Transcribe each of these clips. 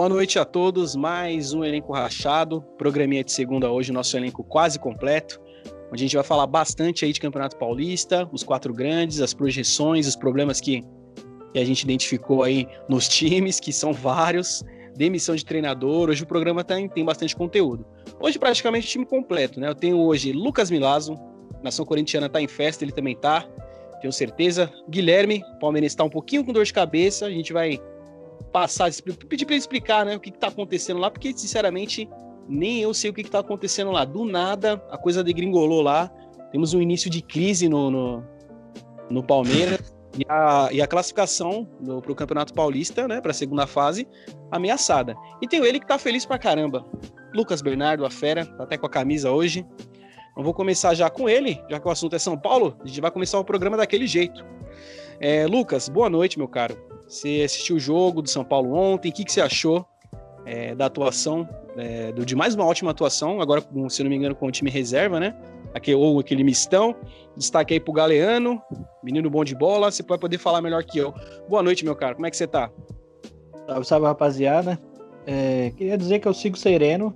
Boa noite a todos, mais um elenco rachado, programinha de segunda hoje, nosso elenco quase completo, onde a gente vai falar bastante aí de Campeonato Paulista, os quatro grandes, as projeções, os problemas que, que a gente identificou aí nos times, que são vários, demissão de treinador, hoje o programa tem, tem bastante conteúdo. Hoje praticamente time completo, né? Eu tenho hoje Lucas Milazzo, Nação Corintiana tá em festa, ele também tá, tenho certeza. Guilherme, o Palmeiras está um pouquinho com dor de cabeça, a gente vai passar, pedir para ele explicar né, o que, está acontecendo lá, porque, sinceramente, nem eu sei o que, está acontecendo lá. Do nada, a coisa degringolou lá. Temos um início de crise no, no, no Palmeiras. E a, e a classificação para o Campeonato Paulista, né, para a segunda fase, ameaçada. E tem ele que tá feliz pra caramba. Lucas Bernardo, a fera, tá até com a camisa hoje. Então vou começar já com ele, já que o assunto é São Paulo, a gente vai começar o programa daquele jeito. É, Lucas, boa noite, meu caro. Você assistiu o jogo do São Paulo ontem, o que, que você achou é, da atuação, é, do, de mais uma ótima atuação, agora, se não me engano, com o time reserva, né? Aquele, ou aquele mistão. Destaque aí pro Galeano, menino bom de bola, você pode poder falar melhor que eu. Boa noite, meu caro, como é que você tá? Salve, salve, rapaziada. É, queria dizer que eu sigo sereno,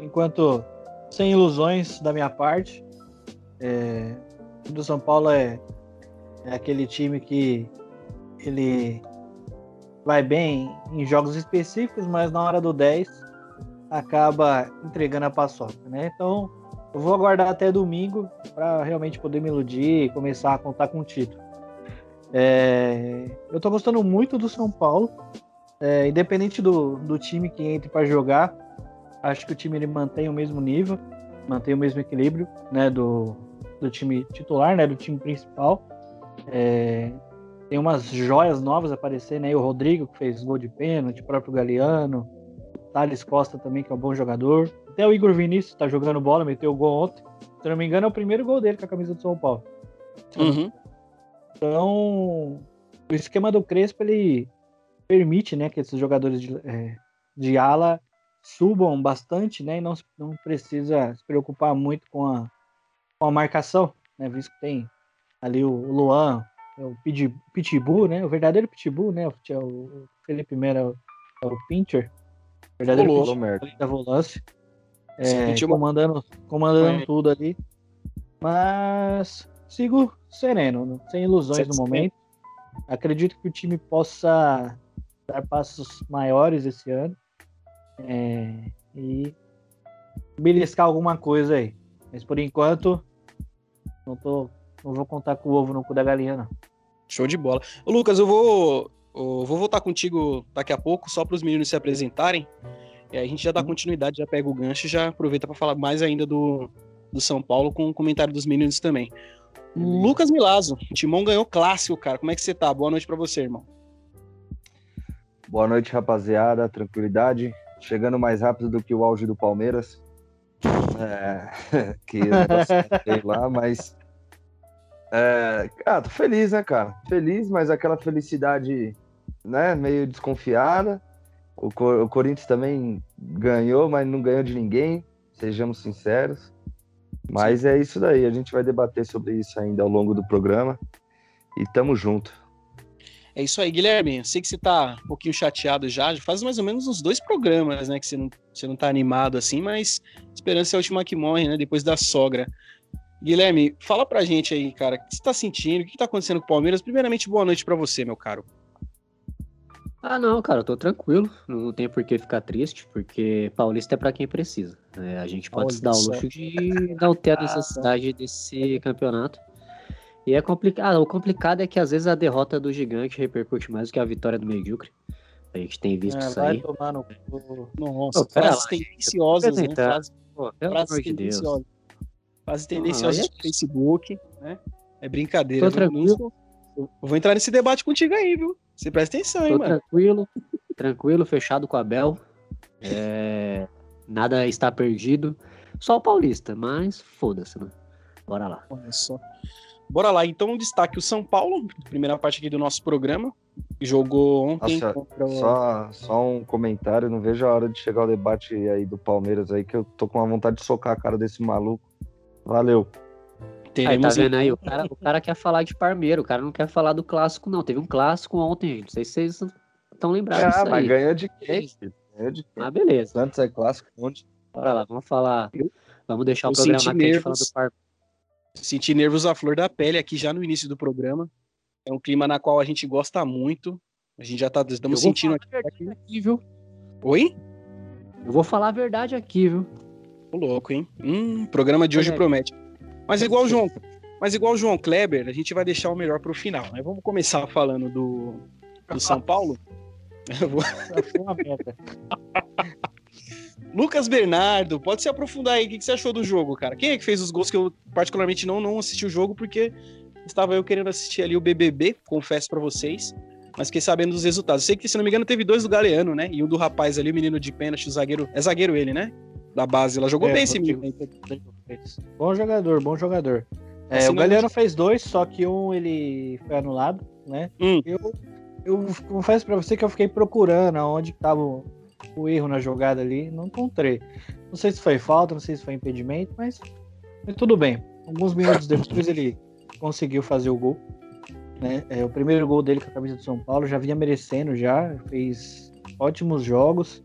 enquanto sem ilusões da minha parte. É, o do São Paulo é, é aquele time que ele vai bem em jogos específicos, mas na hora do 10 acaba entregando a paçoca, né? Então, eu vou aguardar até domingo para realmente poder me iludir e começar a contar com o título. É, eu tô gostando muito do São Paulo, é, independente do, do time que entre para jogar, acho que o time ele mantém o mesmo nível, mantém o mesmo equilíbrio, né, do, do time titular, né, do time principal. É, tem umas joias novas aparecendo aí, o Rodrigo, que fez gol de pênalti, o próprio Galeano, o Thales Costa também, que é um bom jogador. Até o Igor Vinícius tá jogando bola, meteu o gol ontem. Se não me engano, é o primeiro gol dele com a camisa do São Paulo. Uhum. Então, o esquema do Crespo, ele permite, né, que esses jogadores de, é, de ala subam bastante, né, e não, não precisa se preocupar muito com a, com a marcação, né, visto que tem ali o Luan, é o Pitbull, né? O verdadeiro Pitbull, né? O Felipe Mera é o Pincher. O verdadeiro Olô, Pitbull da volância. É, comandando comandando tudo ali. Mas sigo sereno, sem ilusões no momento. Acredito que o time possa dar passos maiores esse ano. É, e beliscar alguma coisa aí. Mas por enquanto, não tô não vou contar com o ovo no cu da galinha, não. Show de bola. Ô, Lucas, eu vou, eu vou voltar contigo daqui a pouco, só para os meninos se apresentarem. E aí a gente já dá uhum. continuidade, já pega o gancho e já aproveita para falar mais ainda do, do São Paulo com o comentário dos meninos também. Lucas Milazzo, o Timão ganhou clássico, cara. Como é que você tá? Boa noite para você, irmão. Boa noite, rapaziada. Tranquilidade. Chegando mais rápido do que o auge do Palmeiras. É, que eu lá, mas é, ah, tô feliz, né, cara? Feliz, mas aquela felicidade, né, meio desconfiada. O, Cor o Corinthians também ganhou, mas não ganhou de ninguém, sejamos sinceros. Mas Sim. é isso daí, a gente vai debater sobre isso ainda ao longo do programa. E tamo junto. É isso aí, Guilherme. Sei que você tá um pouquinho chateado já, já faz mais ou menos uns dois programas, né, que você não, você não tá animado assim, mas esperança é a última que morre, né, depois da sogra. Guilherme, fala pra gente aí, cara, o que você tá sentindo? O que tá acontecendo com o Palmeiras? Primeiramente, boa noite para você, meu caro. Ah, não, cara, eu tô tranquilo. Não tem por que ficar triste, porque Paulista é para quem precisa. É, a gente pode se dar o luxo de não ter a necessidade desse campeonato. E é complicado. O complicado é que às vezes a derrota do gigante repercute mais do que a vitória do medíocre. A gente tem visto é, isso aí. Tomar no... Nossa, Pô, frases tendenciosas, né? Frases, frases tendenciosas. De quase tendenciosos no Facebook, né? É brincadeira. Tô tranquilo. Eu vou entrar nesse debate contigo aí, viu? Você presta atenção, Tô hein, mano. Tranquilo, tranquilo, fechado com a Bel. É... Nada está perdido. Só o Paulista, mas foda-se, né? Bora lá. Olha só. Bora lá, então destaque o São Paulo, primeira parte aqui do nosso programa. Jogou ontem Nossa, contra... só, só um comentário, não vejo a hora de chegar o debate aí do Palmeiras aí, que eu tô com uma vontade de socar a cara desse maluco. Valeu. Aí, tá vendo aí? O cara, o cara quer falar de Parmeiro, o cara não quer falar do clássico, não. Teve um clássico ontem, gente. Não sei se vocês tão lembrados Ah, mas ganhou de quem? Ganhou de quem? Ah, beleza. Santos é clássico, onde? Bora lá, vamos falar. Vamos deixar Eu o programa senti quente nervos. falando do par. Senti nervos à flor da pele aqui já no início do programa. É um clima na qual a gente gosta muito. A gente já tá estamos sentindo aqui. aqui, viu? Oi? Eu vou falar a verdade aqui, viu? Ô, louco, hein? Hum, o programa de hoje aí. promete. Mas igual o João, mas igual o João Kleber, a gente vai deixar o melhor pro final, né? Vamos começar falando do, do São Paulo. Vou-. Lucas Bernardo, pode se aprofundar aí. O que você achou do jogo, cara? Quem é que fez os gols que eu particularmente não, não assisti o jogo porque estava eu querendo assistir ali o BBB, confesso pra vocês. Mas fiquei sabendo dos resultados. Sei que, se não me engano, teve dois do Galeano, né? E um do rapaz ali, o menino de pênalti, o zagueiro. É zagueiro ele, né? Da base. Ela jogou É, bem esse menino. Bom jogador, bom jogador. É, Assim, o não- Galeano fez dois, só que um ele foi anulado, né? Hum. Eu, eu confesso pra você que eu fiquei procurando aonde tava o, o erro na jogada ali, não encontrei. Não sei se foi falta, não sei se foi impedimento, mas, mas tudo bem. Alguns minutos depois ele conseguiu fazer o gol. Né? É, o primeiro gol dele com a camisa do São Paulo já vinha merecendo já, fez ótimos jogos.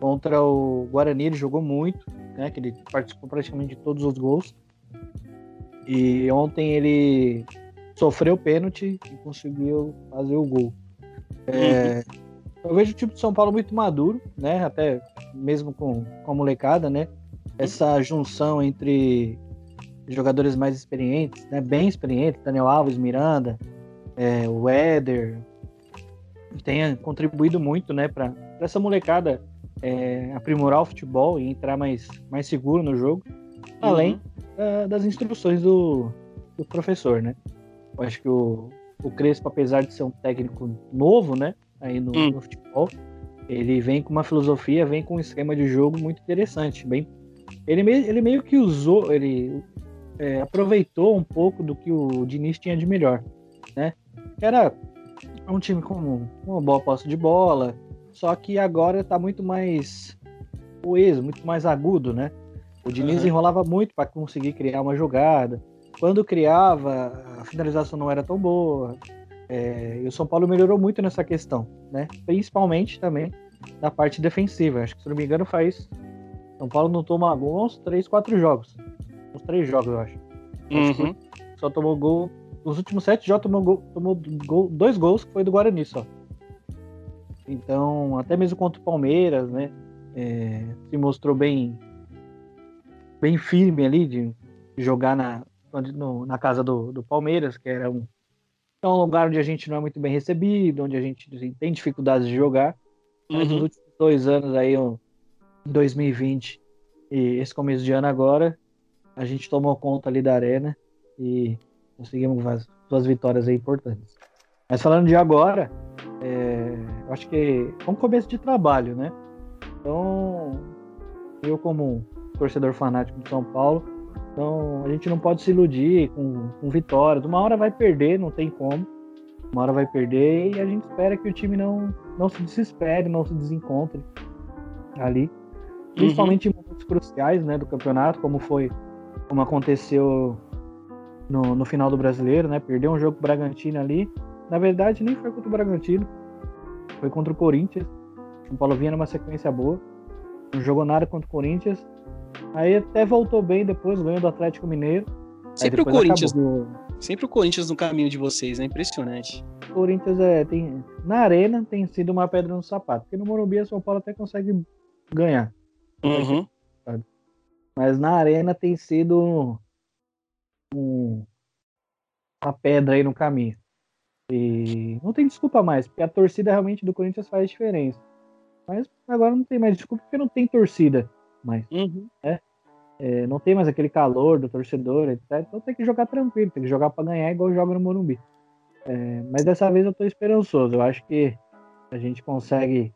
Contra o Guarani ele jogou muito, né? Que ele participou praticamente de todos os gols. E ontem ele sofreu pênalti e conseguiu fazer o gol. É, Eu vejo o time de São Paulo muito maduro, né? Até mesmo com, com a molecada, né? Essa junção entre jogadores mais experientes, né? Bem experientes, Daniel Alves, Miranda, é, o Éder, tenha contribuído muito, né? Para essa molecada é, aprimorar o futebol e entrar mais, mais seguro no jogo, além da- das instruções do, do professor, né? Eu acho que o, o Crespo, apesar de ser um técnico novo, né? Aí no, Hum. no futebol, ele vem com uma filosofia, vem com um esquema de jogo muito interessante. Bem, ele, meio, ele meio que usou, ele é, aproveitou um pouco do que o Diniz tinha de melhor, né? Era um time com uma boa posse de bola, só que agora tá muito mais coeso, muito mais agudo, né? O Diniz Aham. enrolava muito para conseguir criar uma jogada. Quando criava, a finalização não era tão boa. É, e o São Paulo melhorou muito nessa questão, né? Principalmente também na parte defensiva. Acho que, se não me engano, faz. São Paulo não toma gol uns 3, 4 jogos. Uns 3 jogos, eu acho. Uhum. Só tomou gol. Nos últimos 7 jogos tomou, gol, tomou gol, dois gols, que foi do Guarani só. Então, até mesmo contra o Palmeiras, né? é, se mostrou bem bem firme ali de jogar na, no- na casa do, do Palmeiras, que era um, é um lugar onde a gente não é muito bem recebido, onde a gente assim, tem dificuldades de jogar. Mas nos Uhum. últimos dois anos aí, em 2020 e esse começo de ano agora, a gente tomou conta ali da arena e conseguimos as duas vitórias aí importantes. Mas falando de agora, é, acho que é um começo de trabalho, né? Então, eu como torcedor fanático do São Paulo, então a gente não pode se iludir com, com vitórias. Uma hora vai perder, não tem como. Uma hora vai perder e a gente espera que o time não, não se desespere, não se desencontre ali. Principalmente em momentos cruciais né, do campeonato, como foi, como aconteceu no, no final do brasileiro, né? Perdeu um jogo Bragantino ali. Na verdade, nem foi contra o Bragantino, foi contra o Corinthians. O São Paulo vinha numa sequência boa. Não jogou nada contra o Corinthians. Aí até voltou bem depois, ganhou do Atlético Mineiro. Sempre o Corinthians, acabou. sempre o Corinthians no caminho de vocês, é impressionante. O Corinthians é, tem, na arena tem sido uma pedra no sapato. Porque no Morumbi, o São Paulo até consegue ganhar. Uhum. Mas na arena tem sido um- uma pedra aí no caminho. E não tem desculpa mais, porque a torcida realmente do Corinthians faz diferença. Mas agora não tem mais desculpa porque não tem torcida mais. Uhum. É, não tem mais aquele calor do torcedor, etc. Então tem que jogar tranquilo, tem que jogar para ganhar igual joga no Morumbi. É, mas dessa vez eu tô esperançoso. Eu acho que a gente consegue,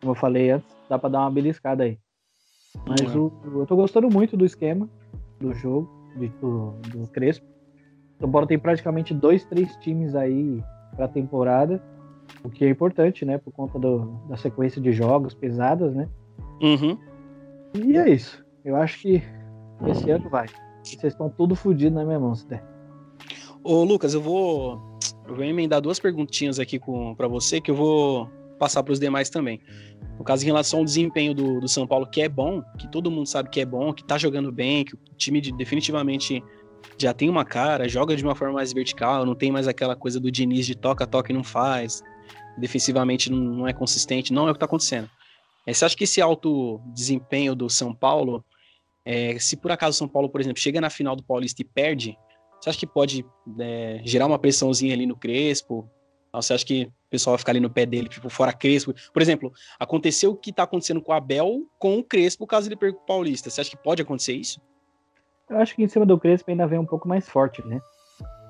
como eu falei antes, dá para dar uma beliscada aí. Mas o, eu tô gostando muito do esquema do jogo, de- do, do Crespo. O São Paulo tem praticamente dois, três times aí pra temporada, o que é importante, né? Por conta do- da sequência de jogos pesadas, né? Uhum. E é isso. Eu acho que esse ano vai. Vocês estão tudo fodidos na minha mão, se der. Ô, Lucas, eu vou, eu vou emendar duas perguntinhas aqui para você que eu vou passar para os demais também. No caso, em relação ao desempenho do, do São Paulo, que é bom, que todo mundo sabe que é bom, que tá jogando bem, que o time de, definitivamente já tem uma cara, joga de uma forma mais vertical, não tem mais aquela coisa do Diniz de toca, toca e não faz, defensivamente não, não é consistente, não é o que tá acontecendo. É, você acha que esse alto desempenho do São Paulo, é, se por acaso o São Paulo, por exemplo, chega na final do Paulista e perde, você acha que pode é, gerar uma pressãozinha ali no Crespo? Ou você acha que o pessoal vai ficar ali no pé dele, tipo, fora Crespo? Por exemplo, aconteceu o que tá acontecendo com o Abel com o Crespo, caso ele perca o Paulista. Você acha que pode acontecer isso? Eu acho que em cima do Crespo ainda vem um pouco mais forte, né?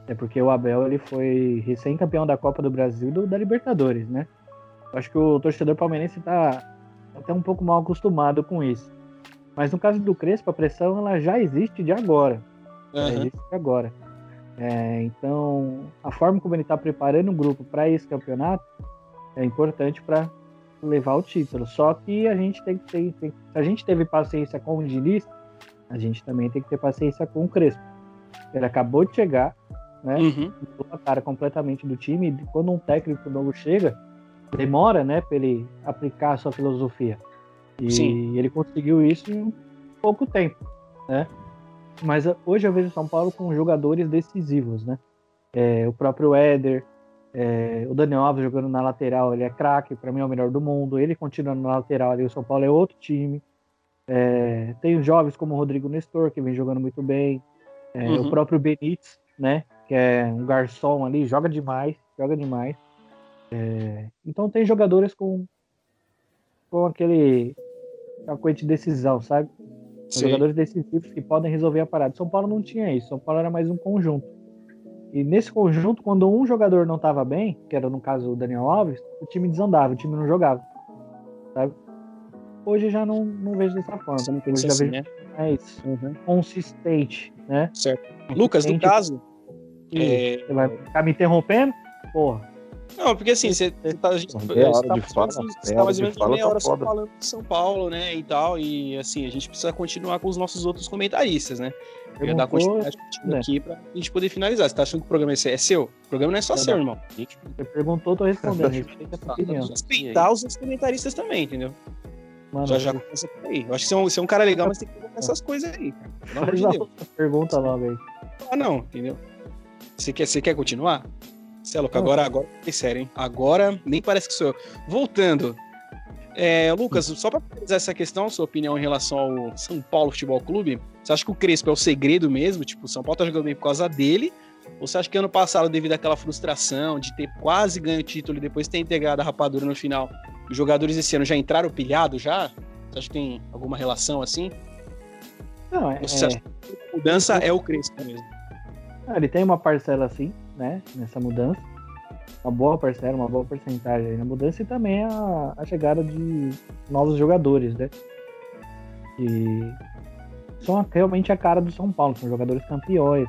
É porque o Abel ele foi recém-campeão da Copa do Brasil e da Libertadores, né? Eu acho que o torcedor palmeirense tá até um pouco mal acostumado com isso. Mas no caso do Crespo, a pressão ela já existe de agora. Uhum. Já existe de agora. É, então, a forma como ele está preparando o grupo para esse campeonato é importante para levar o título. Só que a gente tem que ter, tem, a gente teve paciência com o Diniz, a gente também tem que ter paciência com o Crespo. Ele acabou de chegar, né? Uhum. a cara completamente do time. E quando um técnico novo chega, demora, né, para ele aplicar a sua filosofia. E Sim. ele conseguiu isso em pouco tempo, né? Mas hoje eu vejo o São Paulo com jogadores decisivos, né? É, o próprio Éder, é, o Daniel Alves jogando na lateral, ele é craque, para mim é o melhor do mundo. Ele continuando na lateral ali, o São Paulo é outro time. É, tem os jovens como o Rodrigo Nestor, que vem jogando muito bem. É, uhum. O próprio Benítez, né? Que é um garçom ali, joga demais, joga demais. É, então tem jogadores com, com aquele coisa de decisão, sabe? Jogadores decisivos que podem resolver a parada. São Paulo não tinha isso. São Paulo era mais um conjunto. E nesse conjunto, quando um jogador não estava bem, que era no caso o Daniel Alves, o time desandava, o time não jogava. Sabe? Hoje já não, não vejo dessa forma. Você não Hoje já assim, vejo né? mais uhum. consistente, né? Certo. Lucas, no caso. É... Você vai ficar me interrompendo? Porra. Não, porque assim, você, tá, a gente, hora tá, você tá mais ou menos meia hora só falando de São Paulo, né, e tal, e assim, a gente precisa continuar com os nossos outros comentaristas, né? Eu ia dar continuidade né? aqui pra gente poder finalizar. Você tá achando que o programa é seu? O programa não é só seu, irmão. Você perguntou, tô respondendo. Respeitar os outros comentaristas também, entendeu? Mano, já já começa por aí. Eu acho que você é um, você é um cara legal, mas tem que colocar essas coisas aí, cara. Pelo amor de Deus. Pergunta logo aí. Ah, não, entendeu? Você quer, você quer continuar? Você é louco, agora, agora é sério, hein? Agora nem parece que sou eu. Voltando. É, Lucas, só para finalizar essa questão, sua opinião em relação ao São Paulo Futebol Clube, você acha que o Crespo é o segredo mesmo? Tipo, o São Paulo tá jogando bem por causa dele? Ou você acha que ano passado, devido àquela frustração de ter quase ganho o título e depois ter integrado a rapadura no final, os jogadores esse ano já entraram pilhados já? Você acha que tem alguma relação assim? Não, é. Você acha que a mudança é o Crespo mesmo? Ah, ele tem uma parcela assim, né, nessa mudança. Uma boa parcela, uma boa porcentagem na mudança e também a, a chegada de novos jogadores, né? E são realmente a cara do São Paulo, são jogadores campeões,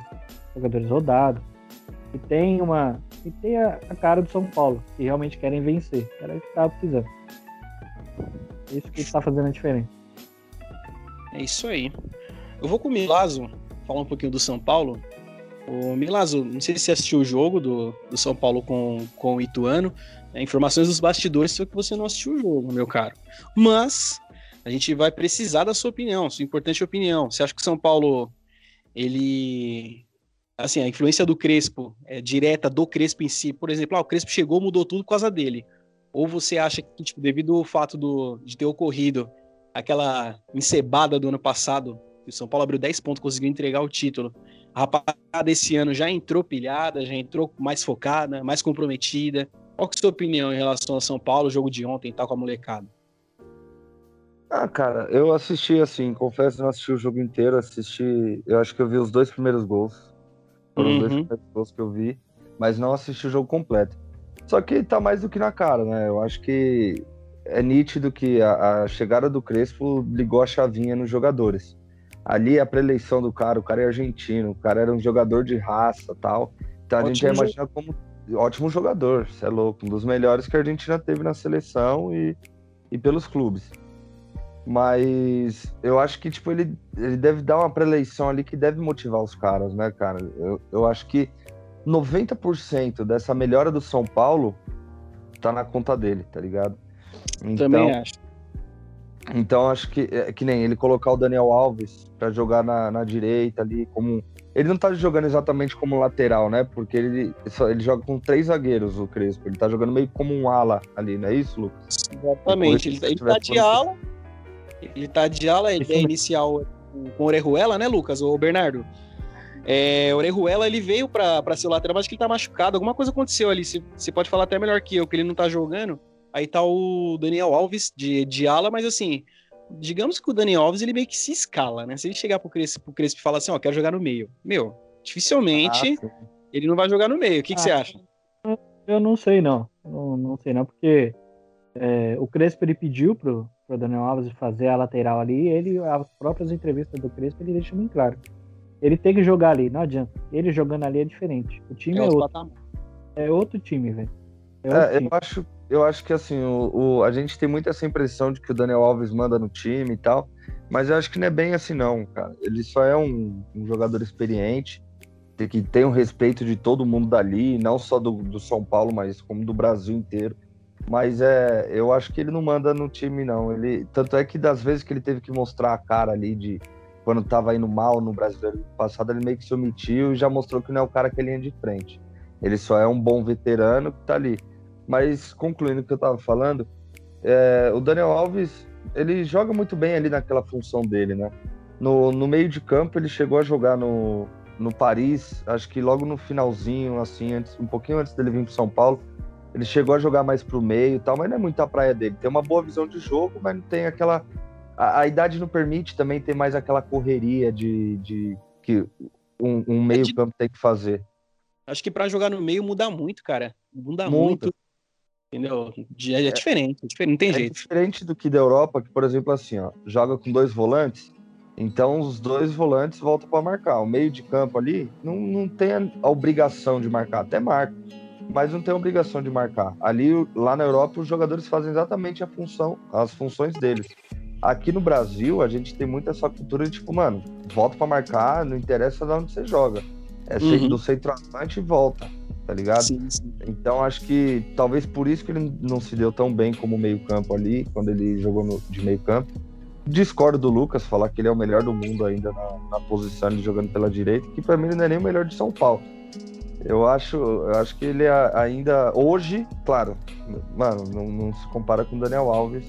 jogadores rodados, e tem uma e tem a, a cara do São Paulo, que realmente querem vencer, era o que estava precisando. É isso que está fazendo a diferença. É isso aí. Eu vou com o Milazo falar um pouquinho do São Paulo. O Milazo, não sei se você assistiu o jogo do, do São Paulo com, com o Ituano. Né? Informações dos bastidores só que você não assistiu o jogo, meu caro. Mas a gente vai precisar da sua opinião, sua importante opinião. Você acha que o São Paulo, ele. Assim, a influência do Crespo é direta do Crespo em si. Por exemplo, ah, o Crespo chegou, mudou tudo por causa dele. Ou você acha que, tipo, devido ao fato do, de ter ocorrido aquela encebada do ano passado, que o São Paulo abriu 10 pontos, conseguiu entregar o título a rapaziada esse ano já entrou pilhada, já entrou mais focada, mais comprometida. Qual que é a sua opinião em relação ao São Paulo, o jogo de ontem e tal com a molecada? Ah, cara, eu assisti assim, confesso, não assisti o jogo inteiro, assisti, eu acho que eu vi os dois primeiros gols. Foram uhum. dois gols que eu vi, mas não assisti o jogo completo. Só que tá mais do que na cara, né? Eu acho que é nítido que a, a chegada do Crespo ligou a chavinha nos jogadores ali a preleição do cara, o cara é argentino, o cara era um jogador de raça tal. Então a ótimo gente já imagina como ótimo jogador, você é louco, um dos melhores que a Argentina teve na seleção e, e pelos clubes. Mas eu acho que tipo, ele, ele deve dar uma preleição ali que deve motivar os caras, né, cara? Eu, eu acho que 90% dessa melhora do São Paulo tá na conta dele, tá ligado? Então, Também acho. Então acho que é que nem ele colocar o Daniel Alves para jogar na, na direita ali como ele não tá jogando exatamente como lateral, né? Porque ele, ele joga com três zagueiros, o Crespo. Ele tá jogando meio como um ala ali, não é isso, Lucas? Exatamente. Ele, ele tá de ala. Ele tá de ala, a ideia inicial com o Orejuela, né, Lucas? Ou Bernardo? É, Orejuela, ele veio para ser o lateral, mas que ele tá machucado. Alguma coisa aconteceu ali. Você pode falar até melhor que eu, que ele não tá jogando. Aí tá o Daniel Alves de, de ala, mas assim, digamos que o Daniel Alves ele meio que se escala, né? Se ele chegar pro Crespo, pro Crespo e falar assim, ó, quero jogar no meio. Meu, dificilmente ah, ele não vai jogar no meio. O que, ah, que você acha? Eu não sei, não. Não, não sei, não, porque é, o Crespo ele pediu pro, pro Daniel Alves fazer a lateral ali, ele, as próprias entrevistas do Crespo, ele deixa bem claro. Ele tem que jogar ali, não adianta. Ele jogando ali é diferente. O time é, é outro. É outro time, velho. É, é eu acho eu acho que assim, o, o, a gente tem muito essa impressão de que o Daniel Alves manda no time e tal, mas eu acho que não é bem assim, não, cara. Ele só é um, um jogador experiente, que tem o respeito de todo mundo dali, não só do, do São Paulo, mas como do Brasil inteiro. Mas é, eu acho que ele não manda no time, não. Ele, tanto é que das vezes que ele teve que mostrar a cara ali de quando tava indo mal no brasileiro passado, ele meio que se omitiu e já mostrou que não é o cara que ele é de frente. Ele só é um bom veterano que tá ali. Mas concluindo o que eu estava falando, é, o Daniel Alves ele joga muito bem ali naquela função dele, né? No, no meio de campo ele chegou a jogar no, no Paris, acho que logo no finalzinho, assim, antes, um pouquinho antes dele vir para São Paulo, ele chegou a jogar mais para o meio e tal, mas não é muito a praia dele. Tem uma boa visão de jogo, mas não tem aquela. A, a idade não permite também ter mais aquela correria de, de que um, um meio campo tem que fazer. Acho que para jogar no meio muda muito, cara. Muda muito. muito. Entendeu? É, é, diferente, é diferente, não tem é jeito. diferente do que da Europa, que, por exemplo, assim, ó, joga com dois volantes, então os dois volantes voltam para marcar. O meio de campo ali não, não tem a obrigação de marcar, até marca, mas não tem obrigação de marcar. Ali, lá na Europa, os jogadores fazem exatamente a função, as funções deles. Aqui no Brasil, a gente tem muito essa cultura de tipo, mano, volta para marcar, não interessa de onde você joga. É uhum. do centroavante e volta tá ligado? Sim, sim. Então acho que talvez por isso que ele não se deu tão bem como meio-campo ali, quando ele jogou no, de meio-campo. Discordo do Lucas falar que ele é o melhor do mundo ainda na, na posição de jogando pela direita, que para mim ele não é nem o melhor de São Paulo. Eu acho, eu acho que ele ainda hoje, claro, mano, não, não se compara com o Daniel Alves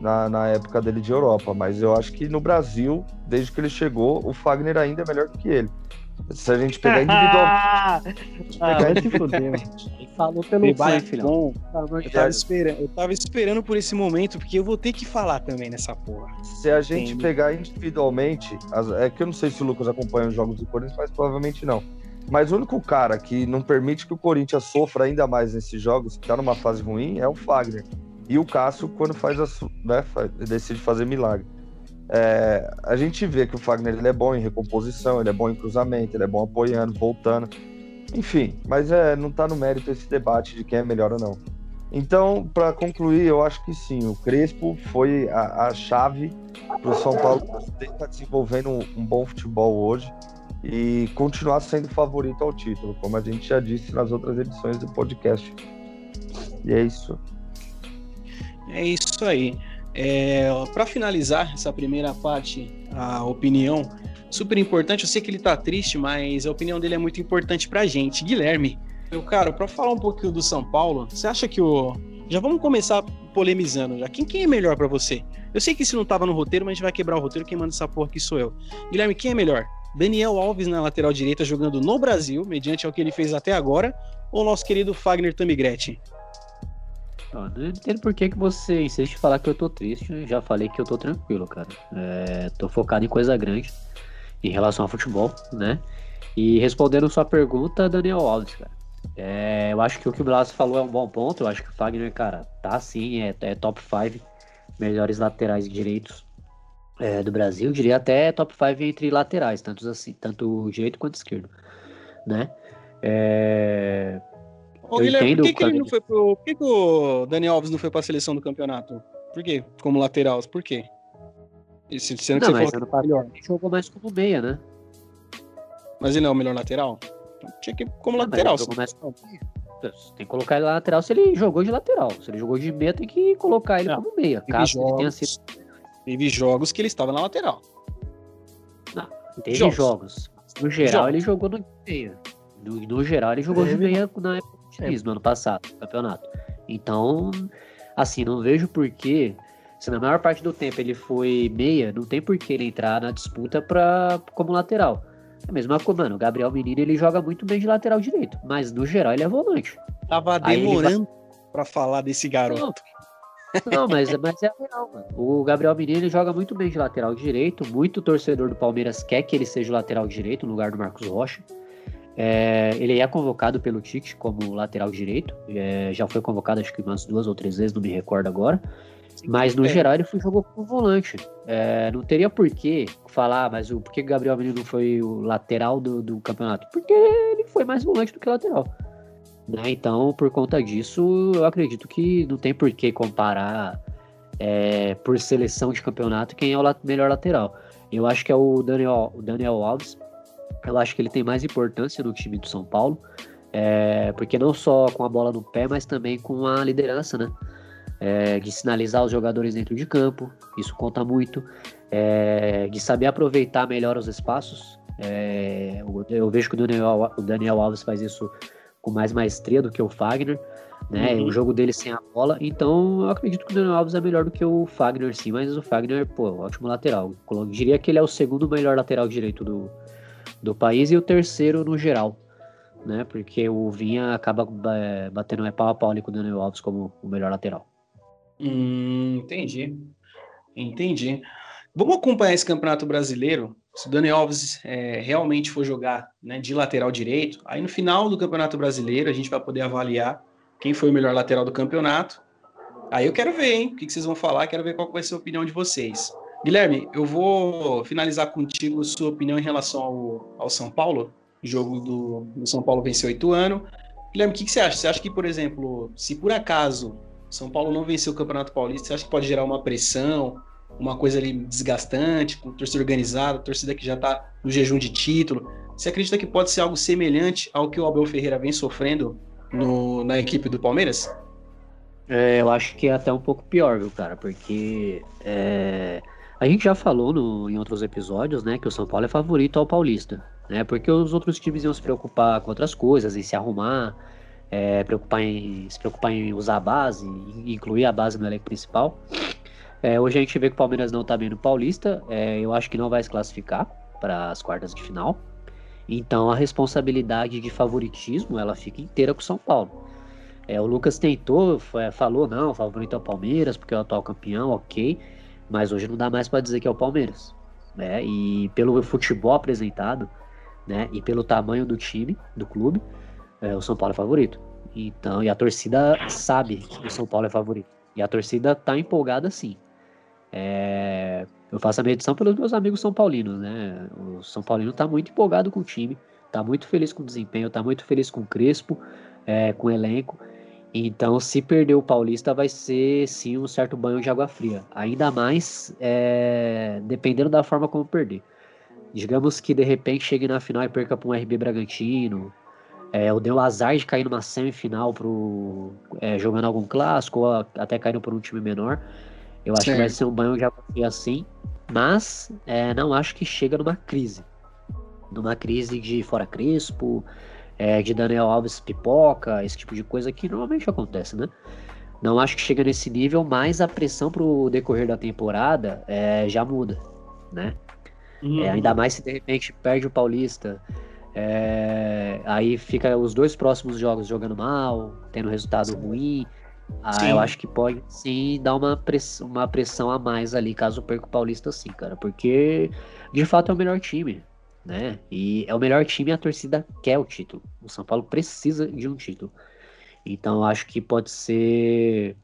na, na época dele de Europa, mas eu acho que no Brasil, desde que ele chegou, o Fagner ainda é melhor que ele. Se a gente pegar individual. ah, vai se fuder, Falou pelo pai, filhão. Eu tava, esperando, eu tava esperando por esse momento, porque eu vou ter que falar também nessa porra. Se a gente pegar individualmente, é que eu não sei se o Lucas acompanha os jogos do Corinthians, mas provavelmente não. Mas o único cara que não permite que o Corinthians sofra ainda mais nesses jogos, que tá numa fase ruim, é o Fagner. E o Cássio, quando faz a, né, decide fazer milagre. É, a gente vê que o Fagner ele é bom em recomposição, ele é bom em cruzamento, ele é bom apoiando, voltando. Enfim, mas é, não está no mérito esse debate de quem é melhor ou não. Então, para concluir, eu acho que sim, o Crespo foi a, a chave para o São Paulo estar desenvolvendo um, um bom futebol hoje e continuar sendo favorito ao título, como a gente já disse nas outras edições do podcast. E é isso. É isso aí. É, para finalizar essa primeira parte, a opinião super importante. Eu sei que ele tá triste, mas a opinião dele é muito importante pra gente. Guilherme, meu caro, para falar um pouquinho do São Paulo, você acha que o. Já vamos começar polemizando já. Quem, quem é melhor para você? Eu sei que isso não tava no roteiro, mas a gente vai quebrar o roteiro. Quem manda essa porra aqui sou eu. Guilherme, quem é melhor? Daniel Alves na lateral direita jogando no Brasil, mediante ao que ele fez até agora, ou nosso querido Fagner Tamigretti? Ó, não entendo por que, que você insiste em falar que eu tô triste. Eu já falei que eu tô tranquilo, cara. É, tô focado em coisa grande em relação ao futebol, né? E respondendo sua pergunta, Daniel Alves, cara. É, eu acho que o que o Blas falou é um bom ponto. Eu acho que o Fagner, cara, tá sim, é, é top 5 melhores laterais direitos é, do Brasil. Eu diria até top 5 entre laterais, tanto assim, tanto direito quanto esquerdo, né? É, Ô, eu Guilherme, por que, que ele não foi pro. Por que, que o Daniel Alves não foi pra seleção do campeonato? Por quê? Como lateral? Por quê? Sendo que não, você falou que melhor. Ele jogou mais como meia, né? Mas ele não é o melhor lateral? Tinha que ir como não, lateral. Ele mais como. Tem que colocar ele na lateral se ele jogou de lateral. Se ele jogou de meia, tem que colocar ele Não, como meia. Caso ele tenha jogos- sido. Teve jogos que ele estava na lateral. Teve jogos. jogos. No geral, Jogos. ele jogou no meia. No, no geral, ele jogou de Teve. meia na época do Diniz, no ano passado, no campeonato. Então, assim, não vejo porquê. Se na maior parte do tempo ele foi meia, não tem por que ele entrar na disputa pra, como lateral. É a mesma coisa, mano. O Gabriel Menino ele joga muito bem de lateral direito, mas no geral ele é volante. Tava Aí ele vai- demorando pra falar desse garoto. Não, mas, mas é real, mano. O Gabriel Menino joga muito bem de lateral direito. Muito torcedor do Palmeiras quer que ele seja o lateral direito no lugar do Marcos Rocha. É, ele é convocado pelo Tite como lateral direito. É, já foi convocado acho que umas duas ou três vezes, não me recordo agora. Mas no É. geral ele foi, jogou como volante. É, não teria por que falar, mas o por que o Gabriel Menino não foi o lateral do, do campeonato? Porque ele foi mais volante do que lateral. Né? Então, por conta disso, eu acredito que não tem por que comparar é, por seleção de campeonato quem é o melhor lateral. Eu acho que é o Daniel, o Daniel Alves. Eu acho que ele tem mais importância no time do São Paulo. é, porque não só com a bola no pé, mas também com a liderança, né? É, de sinalizar os jogadores dentro de campo, isso conta muito. É, de saber aproveitar melhor os espaços. É, eu, eu vejo que o Daniel, o Daniel Alves faz isso com mais maestria do que o Fagner, né? Uhum. O jogo dele sem a bola. Então eu acredito que o Daniel Alves é melhor do que o Fagner, sim, mas o Fagner, pô, ótimo lateral. Eu diria que ele é o segundo melhor lateral direito do, do país e o terceiro no geral. Né, porque o Vinha acaba batendo é, pau a pau ali com o Daniel Alves como o melhor lateral. Hum, entendi. Entendi. Vamos acompanhar esse campeonato brasileiro. Se o Dani Alves é, realmente for jogar né, de lateral direito, aí no final do campeonato brasileiro a gente vai poder avaliar quem foi o melhor lateral do campeonato. Aí eu quero ver, hein? O que vocês vão falar, quero ver qual vai ser a opinião de vocês. Guilherme, eu vou finalizar contigo sua opinião em relação ao, ao São Paulo. O jogo do, do São Paulo venceu oito anos. Guilherme, o que, que você acha? Você acha que, por exemplo, se por acaso São Paulo não venceu o Campeonato Paulista, você acha que pode gerar uma pressão, uma coisa ali desgastante, com torcida organizada, torcida que já está no jejum de título? Você acredita que pode ser algo semelhante ao que o Abel Ferreira vem sofrendo no, na equipe do Palmeiras? É, eu acho que é até um pouco pior, viu, cara? Porque é, a gente já falou no- em outros episódios, né, que o São Paulo é favorito ao Paulista, né? Porque os outros times iam se preocupar com outras coisas, em se arrumar, é, preocupar em, se preocupar em usar a base, incluir a base no elenco principal. É, hoje a gente vê que o Palmeiras não tá bem no Paulista, é, eu acho que não vai se classificar para as quartas de final. Então a responsabilidade de favoritismo ela fica inteira com o São Paulo. É, o Lucas tentou, falou, não, favorito é o Palmeiras, porque é o atual campeão, ok. Mas hoje não dá mais para dizer que é o Palmeiras. Né? E pelo futebol apresentado, né? E pelo tamanho do time, do clube, é, o São Paulo é favorito. Então, e a torcida sabe que o São Paulo é favorito. E a torcida tá empolgada sim. É, eu faço a medição pelos meus amigos são paulinos, né? O São Paulino tá muito empolgado com o time, tá muito feliz com o desempenho, tá muito feliz com o Crespo, é, com o elenco. Então, se perder o Paulista, vai ser sim um certo banho de água fria. Ainda mais é, dependendo da forma como perder. Digamos que de repente chegue na final e perca para um RB Bragantino. É, ou deu azar de cair numa semifinal pro, é, jogando algum clássico, ou até caindo por um time menor. Eu acho que vai ser um banho de fria assim. Mas é, não acho que chega numa crise. Numa crise de fora Crespo, é, de Daniel Alves pipoca, esse tipo de coisa que normalmente acontece, né? Não acho que chega nesse nível, mas a pressão pro decorrer da temporada é, já muda, né? É, ainda mais se de repente perde o Paulista, é, aí fica os dois próximos jogos jogando mal, tendo resultado ruim. Ah, Sim. eu acho que pode sim dar uma pressão, uma pressão a mais ali caso perca o Paulista sim, cara, porque de fato é o melhor time, né? E é o melhor time e a torcida quer o título. O São Paulo precisa de um título. Então eu acho que pode ser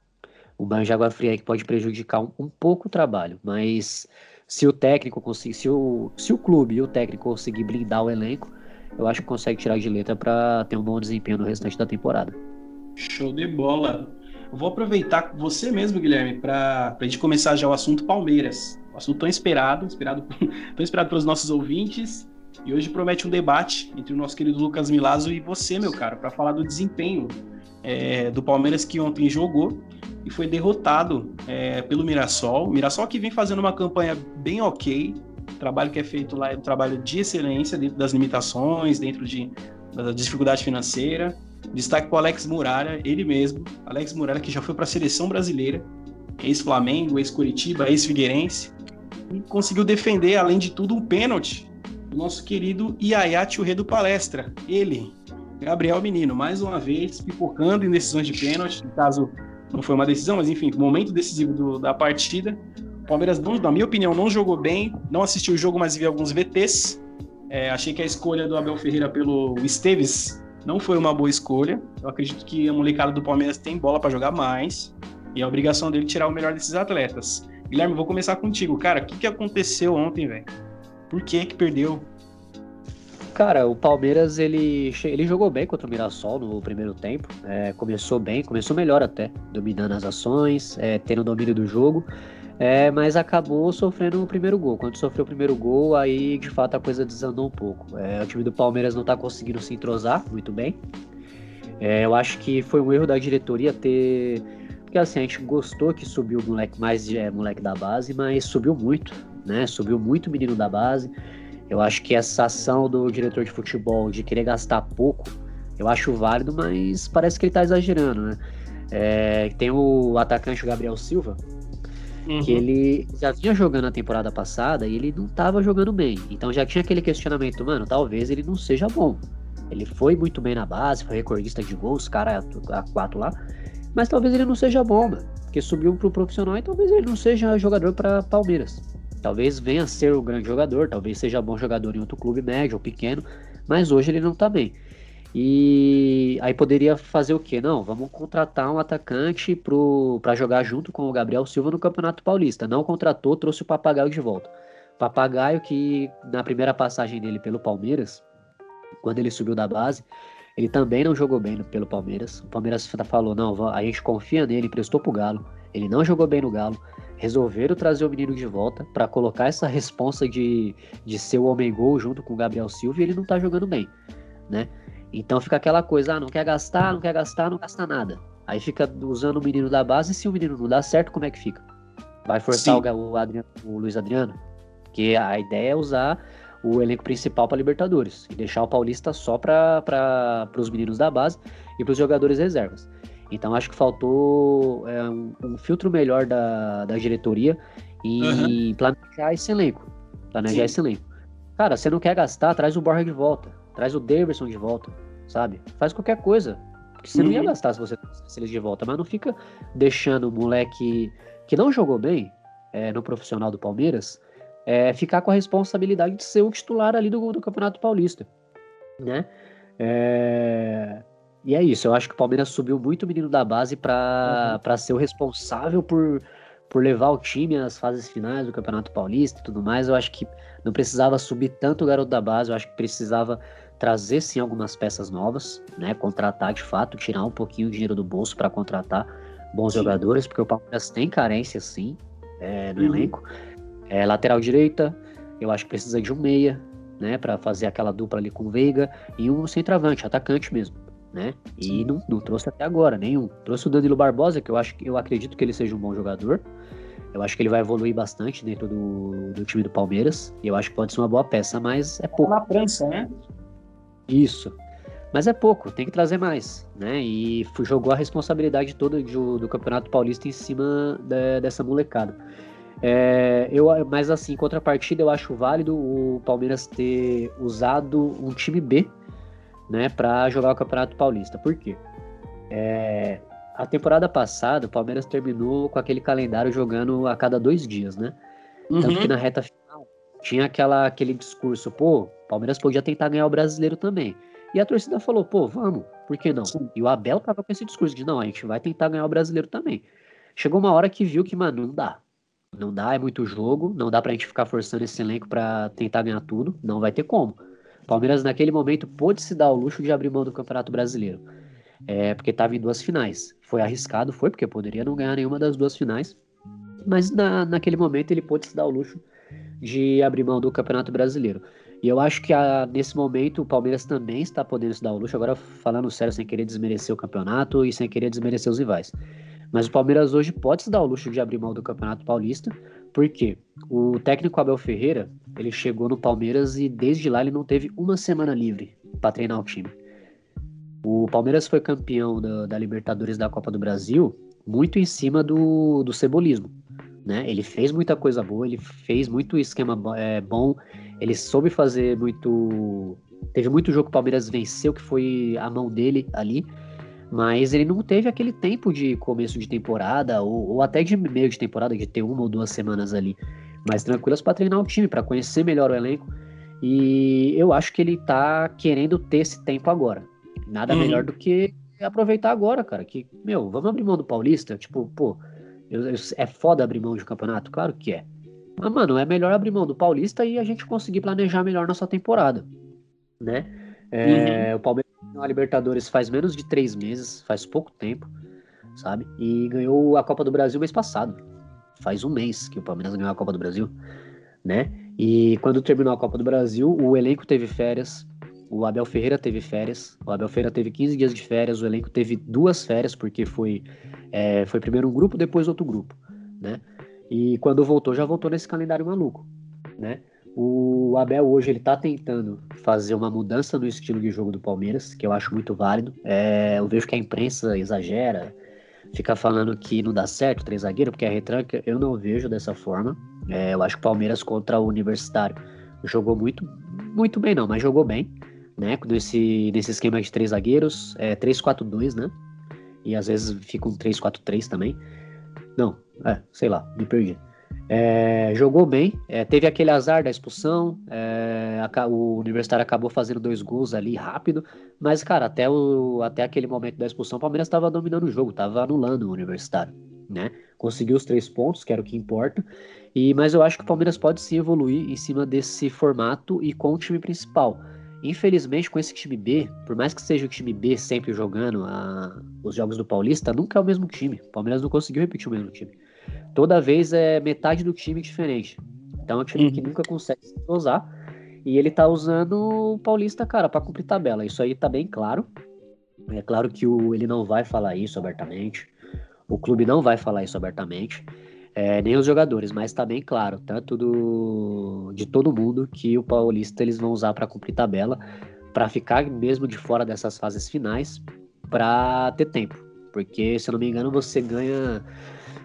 um banho de água fria aí que pode prejudicar um, um pouco o trabalho, mas se o técnico conseguir, se o, se o clube e o técnico conseguir blindar o elenco, eu acho que consegue tirar de letra para ter um bom desempenho no restante da temporada. Show de bola. Eu vou aproveitar você mesmo, Guilherme, para a gente começar já o assunto Palmeiras. O assunto tão esperado, esperado tão esperado pelos nossos ouvintes. E hoje promete um debate entre o nosso querido Lucas Milazzo e você, meu cara, para falar do desempenho é, do Palmeiras que ontem jogou e foi derrotado é, pelo Mirassol. O Mirassol que vem fazendo uma campanha bem ok. O trabalho que é feito lá é um trabalho de excelência dentro das limitações, dentro de, da dificuldade financeira. Destaque para o Alex Muralha, ele mesmo. Alex Muralha que já foi para a seleção brasileira, ex-Flamengo, ex-Curitiba, ex-Figueirense. E conseguiu defender, além de tudo, um pênalti do nosso querido Iaiá Tchurré do Palestra. Ele, Gabriel Menino, mais uma vez, pipocando em decisões de pênalti, no caso não foi uma decisão, mas enfim, momento decisivo do, da partida. O Palmeiras, não, na minha opinião, não jogou bem, não assistiu o jogo, mas vi alguns VTs. É, achei que a escolha do Abel Ferreira pelo Esteves não foi uma boa escolha. Eu acredito que a molecada do Palmeiras tem bola para jogar mais e é a obrigação dele tirar o melhor desses atletas. Guilherme, vou começar contigo. Cara, o que, que aconteceu ontem, velho? Por que que perdeu? Cara, o Palmeiras ele, ele jogou bem contra o Mirassol no primeiro tempo. É, começou bem, começou melhor até, dominando as ações, é, tendo o domínio do jogo. É, mas acabou sofrendo o primeiro gol. Quando sofreu o primeiro gol, aí de fato a coisa desandou um pouco. É, o time do Palmeiras não tá conseguindo se entrosar muito bem. É, eu acho que foi um erro da diretoria ter. Porque assim, a gente gostou que subiu o moleque mais é, moleque da base, mas subiu muito, né? Subiu muito o menino da base. Eu acho que essa ação do diretor de futebol de querer gastar pouco, eu acho válido, mas parece que ele tá exagerando, né? É, tem o atacante Gabriel Silva, uhum. que ele já vinha jogando a temporada passada e ele não tava jogando bem. Então já tinha aquele questionamento, mano, talvez ele não seja bom. Ele foi muito bem na base, foi recordista de gols, cara a quatro lá, mas talvez ele não seja bom, mano, porque subiu pro profissional e talvez ele não seja jogador para Palmeiras. Talvez venha a ser o grande jogador, talvez seja bom jogador em outro clube médio ou pequeno, mas hoje ele não tá bem. E aí poderia fazer o quê? Não, vamos contratar um atacante para jogar junto com o Gabriel Silva no Campeonato Paulista. Não contratou, trouxe o Papagaio de volta. Papagaio que na primeira passagem dele pelo Palmeiras, quando ele subiu da base, ele também não jogou bem pelo Palmeiras. O Palmeiras falou: não, a gente confia nele, prestou pro Galo. Ele não jogou bem no Galo resolveram trazer o menino de volta para colocar essa responsa de, de ser o homem gol junto com o Gabriel Silva e ele não tá jogando bem, né? Então fica aquela coisa, ah, não quer gastar, não quer gastar, não gasta nada. Aí fica usando o menino da base e se o menino não dá certo, como é que fica? Vai forçar o, o, Adriano, o Luiz Adriano? Porque a ideia é usar o elenco principal para Libertadores e deixar o Paulista só para os meninos da base e para os jogadores reservas. Então acho que faltou é, um, um, filtro melhor da, da diretoria e uhum. planejar esse elenco. Planejar Sim. esse elenco. Cara, você não quer gastar, traz o Borja de volta. Traz o Davidson de volta, sabe? Faz qualquer coisa. Porque você uhum. não ia uhum. gastar se você trouxesse eles de volta. Mas não fica deixando o moleque que não jogou bem é, no profissional do Palmeiras é, ficar com a responsabilidade de ser o titular ali do, do Campeonato Paulista. Né? É... E é isso, eu acho que o Palmeiras subiu muito o menino da base para uhum. ser o responsável por, por levar o time às fases finais do Campeonato Paulista e tudo mais. Eu acho que não precisava subir tanto o garoto da base, eu acho que precisava trazer sim algumas peças novas, né? Contratar de fato, tirar um pouquinho o dinheiro do bolso para contratar bons sim. jogadores, porque o Palmeiras tem carência sim é, no uhum. elenco. É, lateral direita, eu acho que precisa de um meia, né? Para fazer aquela dupla ali com o Veiga e um centroavante, atacante mesmo né? E não, não, trouxe até agora nenhum. Trouxe o Danilo Barbosa, que eu acho que eu acredito que ele seja um bom jogador. Eu acho que ele vai evoluir bastante dentro do, do time do Palmeiras. E eu acho que pode ser uma boa peça, mas é pouco. Na França, né? Isso. Mas é pouco, tem que trazer mais, né? E jogou a responsabilidade toda do, do Campeonato Paulista em cima de, dessa molecada. É, eu, mas assim, em contrapartida, eu acho válido o Palmeiras ter usado um time B né, para jogar o Campeonato Paulista. Por quê? É, a temporada passada, o Palmeiras terminou com aquele calendário jogando a cada dois dias, né? Uhum. Tanto que na reta final tinha aquela, aquele discurso, pô, Palmeiras podia tentar ganhar o brasileiro também. E a torcida falou, pô, vamos, por que não? E o Abel tava com esse discurso de, não, a gente vai tentar ganhar o brasileiro também. Chegou uma hora que viu que, mano, não dá. Não dá, é muito jogo, não dá pra gente ficar forçando esse elenco pra tentar ganhar tudo, não vai ter como. Palmeiras, naquele momento, pôde se dar o luxo de abrir mão do Campeonato Brasileiro. É, porque estava em duas finais. Foi arriscado, foi, porque poderia não ganhar nenhuma das duas finais. Mas na, naquele momento ele pôde se dar o luxo de abrir mão do Campeonato Brasileiro. E eu acho que a, nesse momento o Palmeiras também está podendo se dar o luxo, agora falando sério, sem querer desmerecer o campeonato e sem querer desmerecer os rivais. Mas o Palmeiras hoje pode se dar o luxo de abrir mão do Campeonato Paulista, porque o técnico Abel Ferreira, ele chegou no Palmeiras e desde lá ele não teve uma semana livre para treinar o time. O Palmeiras foi campeão da, da, Libertadores da Copa do Brasil muito em cima do, do cebolismo. Né? Ele fez muita coisa boa, ele fez muito esquema é, bom, ele soube fazer muito. Teve muito jogo que o Palmeiras venceu, que foi a mão dele ali, mas ele não teve aquele tempo de começo de temporada, ou, ou até de meio de temporada, de ter uma ou duas semanas ali mais tranquilas para treinar o time, para conhecer melhor o elenco. E eu acho que ele tá querendo ter esse tempo agora. Nada uhum. melhor do que aproveitar agora, cara. Que, meu, vamos abrir mão do Paulista? Tipo, pô, eu, eu, é foda abrir mão de campeonato? Claro que é. Mas, mano, é melhor abrir mão do Paulista e a gente conseguir planejar melhor nossa temporada, né? É, uhum. O Palmeiras ganhou a Libertadores faz menos de três meses, faz pouco tempo, sabe? E ganhou a Copa do Brasil mês passado. Faz um mês que o Palmeiras ganhou a Copa do Brasil, né? E quando terminou a Copa do Brasil, o elenco teve férias, o Abel Ferreira teve férias, o Abel Ferreira teve 15 dias de férias, o elenco teve duas férias, porque foi, é, foi primeiro um grupo, depois outro grupo, né? E quando voltou, já voltou nesse calendário maluco, né? O Abel hoje ele tá tentando fazer uma mudança no estilo de jogo do Palmeiras, que eu acho muito válido. É, eu vejo que a imprensa exagera, fica falando que não dá certo três zagueiros, porque é retranca. Eu não vejo dessa forma. É, eu acho que o Palmeiras contra o Universitário jogou muito, muito bem, não, mas jogou bem, né? Nesse, nesse esquema de três zagueiros, é 3-4-2, né? E às vezes fica um 3-4-3 também. Não, é, sei lá, me perdi. É, jogou bem, é, teve aquele azar da expulsão, é, a, o Universitário acabou fazendo dois gols ali rápido, mas, cara, até, o, até aquele momento da expulsão, o Palmeiras estava dominando o jogo, estava anulando o Universitário, né? Conseguiu os três pontos, que era o que importa, e, mas eu acho que o Palmeiras pode sim evoluir em cima desse formato e com o time principal. Infelizmente, com esse time B, por mais que seja o time B sempre jogando a, os jogos do Paulista, nunca é o mesmo time. O Palmeiras não conseguiu repetir o mesmo time toda vez é metade do time diferente. Então é um time uhum. que nunca consegue se usar. E ele tá usando o Paulista, cara, para cumprir tabela. Isso aí tá bem claro. É claro que o, ele não vai falar isso abertamente. O clube não vai falar isso abertamente. É, nem os jogadores, mas tá bem claro, tanto do, de todo mundo, que o Paulista eles vão usar para cumprir tabela, para ficar mesmo de fora dessas fases finais, para ter tempo. Porque, se eu não me engano, você ganha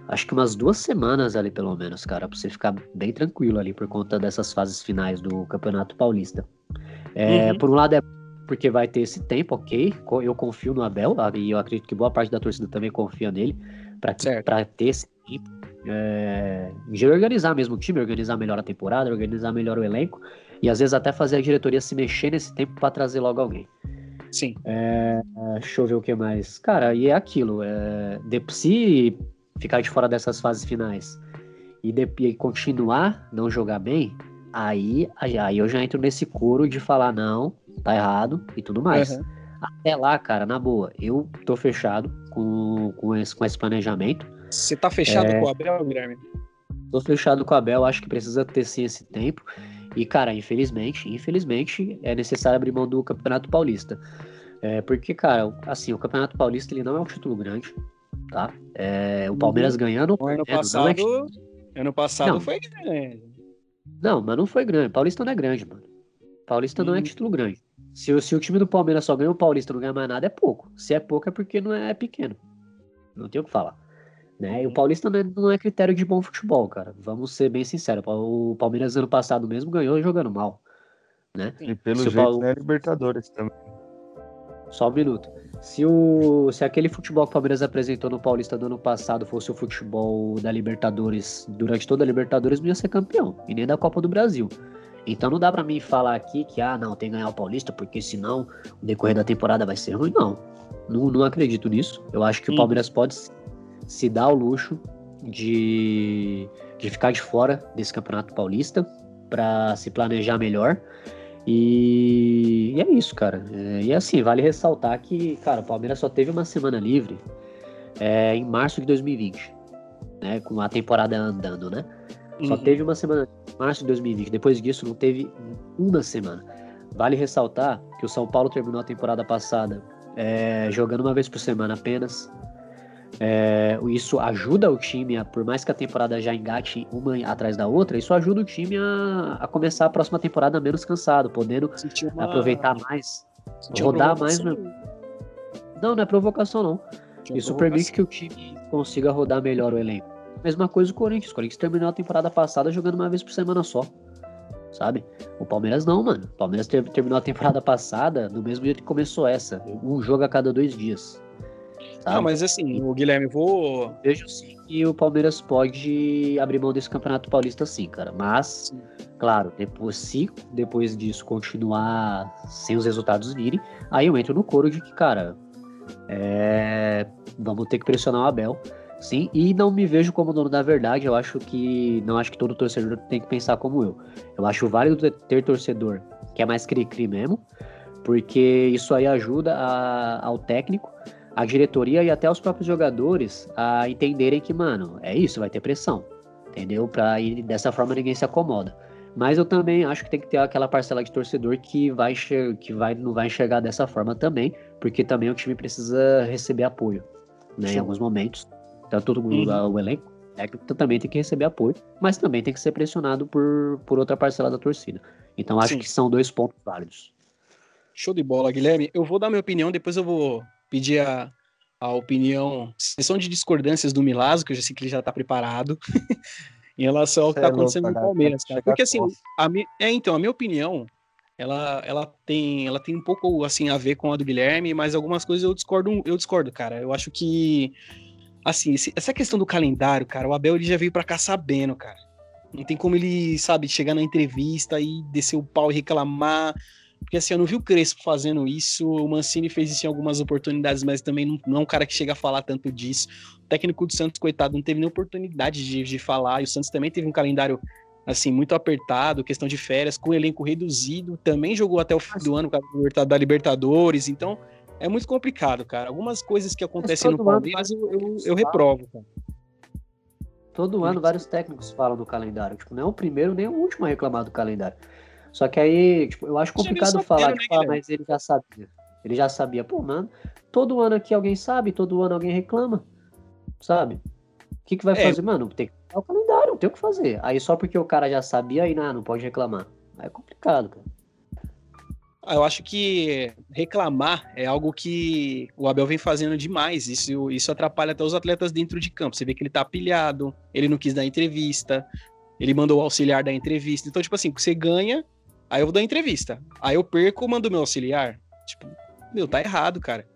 acho que umas duas semanas ali, pelo menos, cara, pra você ficar bem tranquilo ali por conta dessas fases finais do Campeonato Paulista. É, uhum. Por um lado é porque vai ter esse tempo, ok. Eu confio no Abel e eu acredito que boa parte da torcida também confia nele para ter esse tempo. É, de organizar mesmo o time, organizar melhor a temporada, organizar melhor o elenco e às vezes até fazer a diretoria se mexer nesse tempo para trazer logo alguém. Sim. É, deixa eu ver o que mais. Cara, e é aquilo. É, de, se ficar de fora dessas fases finais e, de, e continuar não jogar bem, aí, aí eu já entro nesse coro de falar não, tá errado e tudo mais. Uhum. Até lá, cara, na boa, eu tô fechado com, com, esse, com esse planejamento. Você tá fechado é... com o Abel, Guilherme? Tô fechado com o Abel, acho que precisa ter sim esse tempo. E, cara, infelizmente, infelizmente, é necessário abrir mão do Campeonato Paulista. É, porque, cara, assim, o Campeonato Paulista ele não é um título grande tá? É, o Palmeiras ganhando. O ano passado, é... ano passado não. foi grande. Não, mas não foi grande. Paulista não é grande, mano. Paulista hum. não é hum. título grande. Se, se o time do Palmeiras só ganha o Paulista e não ganha mais nada, é pouco. Se é pouco, é porque não é pequeno. Não tem o que falar. Né? E o. Paulista não é, não é critério de bom futebol, cara. Vamos ser bem sinceros. O Palmeiras ano passado mesmo ganhou jogando mal. Né? E pelo se jeito, né, Libertadores também. Só um minuto. Se, o, se aquele futebol que o Palmeiras apresentou no Paulista do ano passado fosse o futebol da Libertadores, durante toda a Libertadores, não ia ser campeão, e nem da Copa do Brasil. Então não dá para mim falar aqui que, ah, não, tem que ganhar o Paulista, porque senão o decorrer da temporada vai ser ruim. Não, não, não acredito nisso. Eu acho que o Palmeiras pode se dar o luxo de, de ficar de fora desse Campeonato Paulista para se planejar melhor e, e é isso, cara. É, e assim, vale ressaltar que, cara, o Palmeiras só teve uma semana livre é, em março de 2020, né? Com a temporada andando, né? Só teve uma semana, março de 2020. Depois disso, não teve uma semana. Vale ressaltar que o São Paulo terminou a temporada passada é, jogando uma vez por semana apenas. É, isso ajuda o time, a, por mais que a temporada já engate uma atrás da outra, isso ajuda o time a, a começar a próxima temporada menos cansado, podendo uma... aproveitar mais, rodar mais. Não, não é provocação, não. isso permite que o time consiga rodar melhor o elenco. Mesma coisa o Corinthians. O Corinthians terminou a temporada passada jogando uma vez por semana só. Sabe? O Palmeiras não, mano. O Palmeiras ter, terminou a temporada passada do mesmo jeito que começou essa. Um jogo a cada dois dias. Não, mas assim, o Guilherme, vou. Vejo sim que o Palmeiras pode abrir mão desse Campeonato Paulista, sim, cara. Mas, sim. claro, depois, se depois disso continuar sem os resultados virem, aí eu entro no coro de que, cara, é... vamos ter que pressionar o Abel. Sim, e não me vejo como dono da verdade. Eu acho que. Não acho que todo torcedor tem que pensar como eu. Eu acho válido ter torcedor que é mais cri-cri mesmo, porque isso aí ajuda a, ao técnico, a diretoria e até os próprios jogadores a entenderem que, mano, é isso, vai ter pressão. Entendeu? Pra, e dessa forma ninguém se acomoda. Mas eu também acho que tem que ter aquela parcela de torcedor que vai que vai, não vai enxergar dessa forma também, porque também o time precisa receber apoio, né, em alguns momentos. Tanto uhum. o elenco técnico também tem que receber apoio, mas também tem que ser pressionado por, por outra parcela da torcida. Então acho Sim. que são dois pontos válidos. Show de bola, Guilherme. Eu vou dar minha opinião, depois eu vou pedir a, a opinião, sessão de discordâncias do Milazzo, que eu já sei que ele já está preparado, em relação ao que está é acontecendo no Palmeiras, cara. Porque assim, a é, então, a minha opinião, ela, ela, tem, ela tem um pouco assim a ver com a do Guilherme, mas algumas coisas eu discordo, eu discordo, cara. Eu acho que assim, esse, essa questão do calendário, cara, o Abel ele já veio para cá sabendo, cara. Não tem como ele, sabe, chegar na entrevista e descer o pau e reclamar. Porque assim, eu não vi o Crespo fazendo isso. O Mancini fez isso em algumas oportunidades, mas também não, não é um cara que chega a falar tanto disso. O técnico do Santos, coitado, não teve nem oportunidade de, de falar. E o Santos também teve um calendário assim, muito apertado, questão de férias, com o elenco reduzido, também jogou até o fim do ano da Libertadores, então é muito complicado, cara. Algumas coisas que acontecem no Palmeiras eu, eu, eu reprovo, cara. Todo ano vários técnicos falam do calendário, tipo, não é o primeiro nem o último a reclamar do calendário. Só que aí, tipo, eu acho complicado falar, né, tipo, ah, mas ele já sabia. Ele já sabia, pô, mano, todo ano aqui alguém sabe, todo ano alguém reclama, sabe? O que, que vai é. fazer? Mano, tem que o calendário, não tem o que fazer. Aí só porque o cara já sabia, aí não, não pode reclamar. Aí é complicado, cara. Ah, eu acho que reclamar é algo que o Abel vem fazendo demais. Isso, isso atrapalha até os atletas dentro de campo. Você vê que ele tá pilhado, ele não quis dar entrevista, ele mandou o auxiliar dar entrevista. Então, tipo assim, você ganha, aí eu vou dar entrevista. Aí eu perco, mando meu auxiliar. Tipo, meu, tá errado, cara.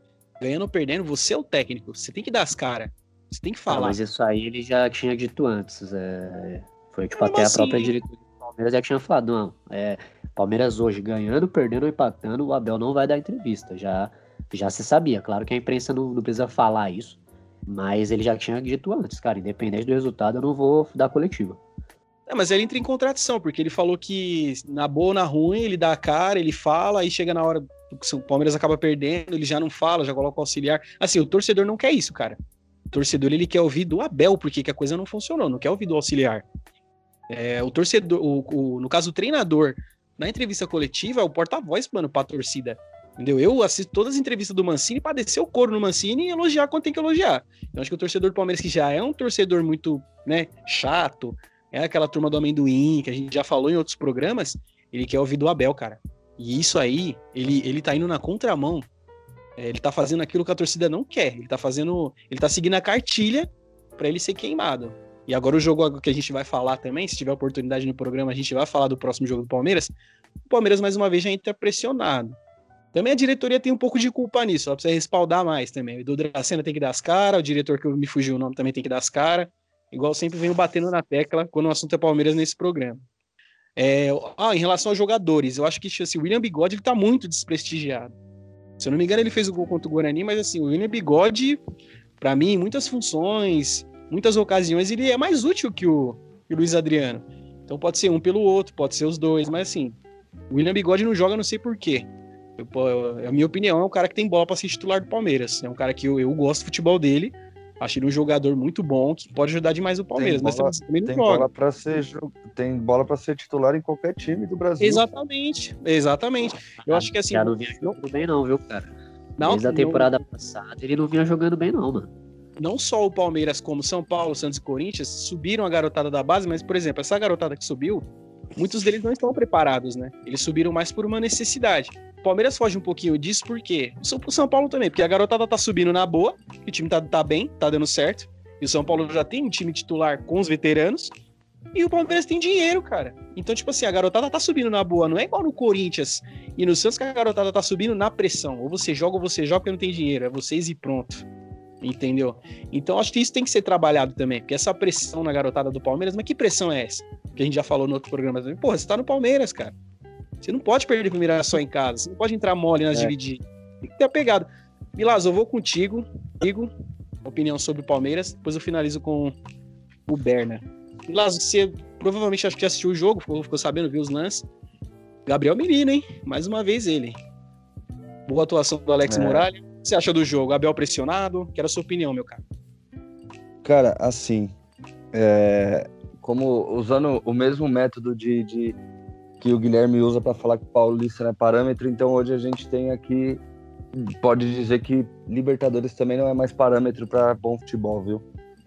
Ganhando ou perdendo, você é o técnico. Você tem que dar as caras. Você tem que falar. Não, mas isso aí ele já tinha dito antes. É... Foi tipo até assim? a própria diretoria do Palmeiras já tinha falado, não. É, Palmeiras hoje ganhando, perdendo ou empatando, o Abel não vai dar entrevista. Já, já se sabia. Claro que a imprensa não, não precisa falar isso, mas ele já tinha dito antes, cara, independente do resultado, eu não vou dar coletiva. É, mas ele entra em contradição, porque ele falou que na boa ou na ruim, ele dá a cara, ele fala, aí chega na hora que o Palmeiras acaba perdendo, ele já não fala, já coloca o auxiliar. Assim, o torcedor não quer isso, cara. O torcedor ele quer ouvir do Abel, porque que a coisa não funcionou, não quer ouvir do auxiliar. É, o torcedor, o, o, no caso, o treinador na entrevista coletiva, é o porta-voz, mano, pra torcida. Entendeu? Eu assisto todas as entrevistas do Mancini pra descer o couro no Mancini e elogiar quando tem que elogiar. Então acho que o torcedor do Palmeiras, que já é um torcedor muito, né, chato, é aquela turma do amendoim, que a gente já falou em outros programas, ele quer ouvir do Abel, cara. E isso aí, ele, ele tá indo na contramão. É, ele tá fazendo aquilo que a torcida não quer. Ele tá fazendo. Ele tá seguindo a cartilha para ele ser queimado. E agora o jogo que a gente vai falar também, se tiver oportunidade no programa, a gente vai falar do próximo jogo do Palmeiras. O Palmeiras, mais uma vez, já entra pressionado. Também a diretoria tem um pouco de culpa nisso, ela precisa respaldar mais também. O Edu Dracena tem que dar as caras, o diretor que me fugiu o nome também tem que dar as caras. Igual sempre venho batendo na tecla quando o assunto é Palmeiras nesse programa. É, ah, em relação aos jogadores, eu acho que assim, o William Bigode ele tá muito desprestigiado. Se eu não me engano, ele fez o gol contra o Guarani, mas assim, o William Bigode, para mim, muitas funções, muitas ocasiões ele é mais útil que o, que o Luiz Adriano. Então pode ser um pelo outro, pode ser os dois, mas assim, o William Bigode não joga, não sei porquê. a minha opinião é um cara que tem bola para ser titular do Palmeiras. É um cara que eu, eu gosto do futebol dele, Acho ele um jogador muito bom que pode ajudar demais o Palmeiras, tem bola, mas também não tem joga. bola para ser tem bola para ser titular em qualquer time do Brasil. Exatamente, exatamente. Eu acho que assim. Já não vinha jogando bem, não, viu, cara? Não, Desde a temporada passada, ele não vinha jogando bem, não, mano. Não só o Palmeiras, como São Paulo, Santos e Corinthians subiram a garotada da base, mas, por exemplo, essa garotada que subiu, muitos deles não estão preparados, né? Eles subiram mais por uma necessidade. Palmeiras foge um pouquinho disso, por quê? O São Paulo também, porque a garotada tá subindo na boa, o time tá, tá bem, tá dando certo. E o São Paulo já tem um time titular com os veteranos. E o Palmeiras tem dinheiro, cara. Então, tipo assim, a garotada tá subindo na boa. Não é igual no Corinthians e no Santos que a garotada tá subindo na pressão. Ou você joga ou você joga porque não tem dinheiro. É vocês e pronto. Entendeu? Então, acho que isso tem que ser trabalhado também. Porque essa pressão na garotada do Palmeiras, mas que pressão é essa? Que a gente já falou no outro programa também. Porra, você tá no Palmeiras, cara. Você não pode perder pro Mirassol em casa. Você não pode entrar mole nas é. divididas. Tem que ter apegado. Milaz, eu vou contigo. Digo opinião sobre o Palmeiras. Depois eu finalizo com o Berna. Milaz, você provavelmente acho que assistiu o jogo, ficou, ficou sabendo, viu os lances. Gabriel Menino, hein? Mais uma vez ele. Boa atuação do Alex é. Muralha. O que você acha do jogo? Abel pressionado? Quero a sua opinião, meu cara. Cara, assim, é, como usando o mesmo método de, de que o Guilherme usa para falar que Paulista não é parâmetro, então hoje a gente tem aqui pode dizer que Libertadores também não é mais parâmetro para bom futebol, viu?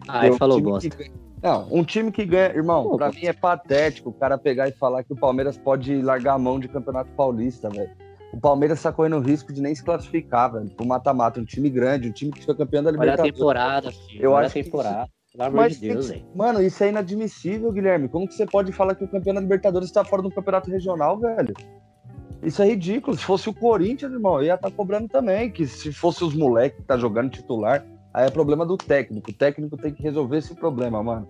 Ah, ele falou bosta. Que... Não, um time que ganha, irmão, para mim é patético o cara pegar e falar que o Palmeiras pode largar a mão de Campeonato Paulista, velho. O Palmeiras tá correndo o risco de nem se classificar, velho, pro mata-mata, um time grande, um time que foi campeão da Libertadores. Olha a temporada, filho. Eu Olha acho a temporada. Pelo amor Mas, de Deus, velho. Mano, isso é inadmissível, Guilherme. Como que você pode falar que o campeão da Libertadores está fora do campeonato regional, velho? Isso é ridículo. Se fosse o Corinthians, irmão, ia estar tá cobrando também. Que se fosse os moleques que tá jogando titular, aí é problema do técnico. O técnico tem que resolver esse problema, mano.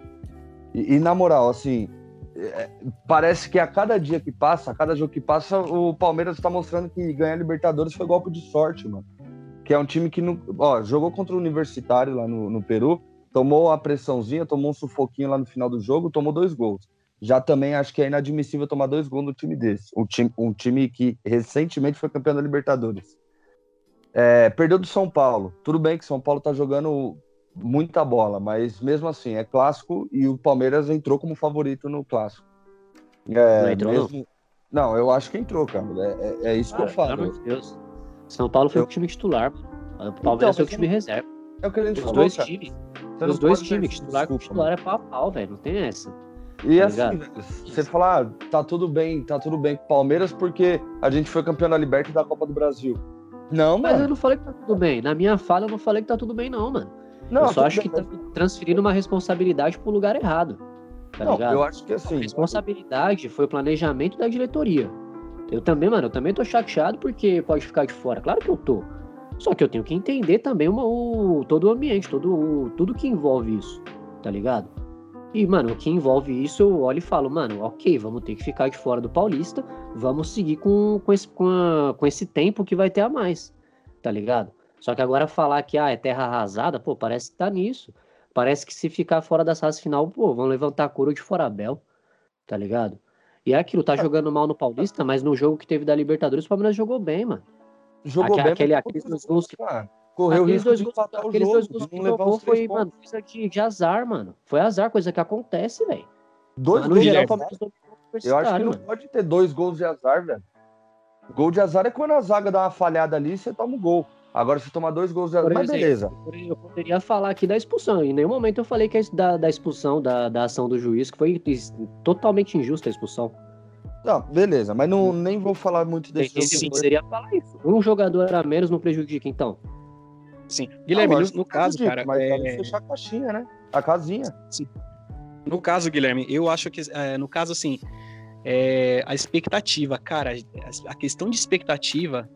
E, e na moral, assim, é, parece que a cada dia que passa, a cada jogo que passa, o Palmeiras está mostrando que ganhar Libertadores foi golpe de sorte, mano. Que é um time que não, ó, jogou contra o Universitário lá no, no Peru, tomou a pressãozinha, tomou um sufoquinho lá no final do jogo, tomou dois gols. Já também acho que é inadmissível tomar dois gols no time desse. Um time, um time que recentemente foi campeão da Libertadores. É, perdeu do São Paulo. Tudo bem que São Paulo tá jogando muita bola, mas mesmo assim é clássico e o Palmeiras entrou como favorito no clássico. É, não entrou, mesmo... não? eu acho que entrou, cara. É, é, é isso que eu falo. Pelo amor de Deus. São Paulo foi eu... o time titular. O Palmeiras então, foi o time reserva. É o que a gente Os falou, dois cara. Os dois times, titular com titular é pau a pau, velho. Não tem essa. E tá assim, você falar, ah, tá tudo bem, tá tudo bem com o Palmeiras porque a gente foi campeão da Libertadores da Copa do Brasil. Não, Mas mano. eu não falei que tá tudo bem. Na minha fala, eu não falei que tá tudo bem, não, mano. Não, eu só acho bem, que tá transferindo uma responsabilidade pro lugar errado. Tá não, ligado? eu acho que assim. A responsabilidade foi o planejamento da diretoria. Eu também, mano, eu também tô chateado porque pode ficar de fora. Claro que eu tô. Só que eu tenho que entender também uma, o, todo o ambiente, todo, o, tudo que envolve isso, tá ligado? E, mano, o que envolve isso, eu olho e falo, mano, ok, vamos ter que ficar de fora do Paulista, vamos seguir com, com, esse, com, a, com esse tempo que vai ter a mais, tá ligado? Só que agora falar que ah, é terra arrasada, pô, parece que tá nisso. Parece que se ficar fora da fase final, pô, vão levantar a coroa de Forabel, tá ligado? E é aquilo, tá jogando mal no Paulista, mas no jogo que teve da Libertadores, o Palmeiras jogou bem, mano. Jogou Aquele, bem, aquele, aqueles dois gols que. Correu aqueles dois gols, aqueles jogo, dois gols que foi, mano, coisa de, de, azar, mano. Foi azar, coisa que acontece, velho. Dois gols geral, de azar? Eu acho que não mano. pode ter dois gols de azar, velho. Gol de azar é quando a zaga dá uma falhada ali e você toma um gol. Agora, se tomar dois gols de azar, mas beleza. Eu poderia falar aqui da expulsão. Em nenhum momento eu falei que é da, da expulsão, da, da ação do juiz, que foi totalmente injusta a expulsão. Não, beleza, mas não, nem vou falar muito desse jogo. Sim, poderia falar isso. Um jogador a menos não prejudica, então. Sim. Guilherme, não, no, no caso, cara. Mas é... fechar a caixinha, né? A casinha. Sim. No caso, Guilherme, eu acho que, é, no caso, assim, é, a expectativa, cara, a questão de expectativa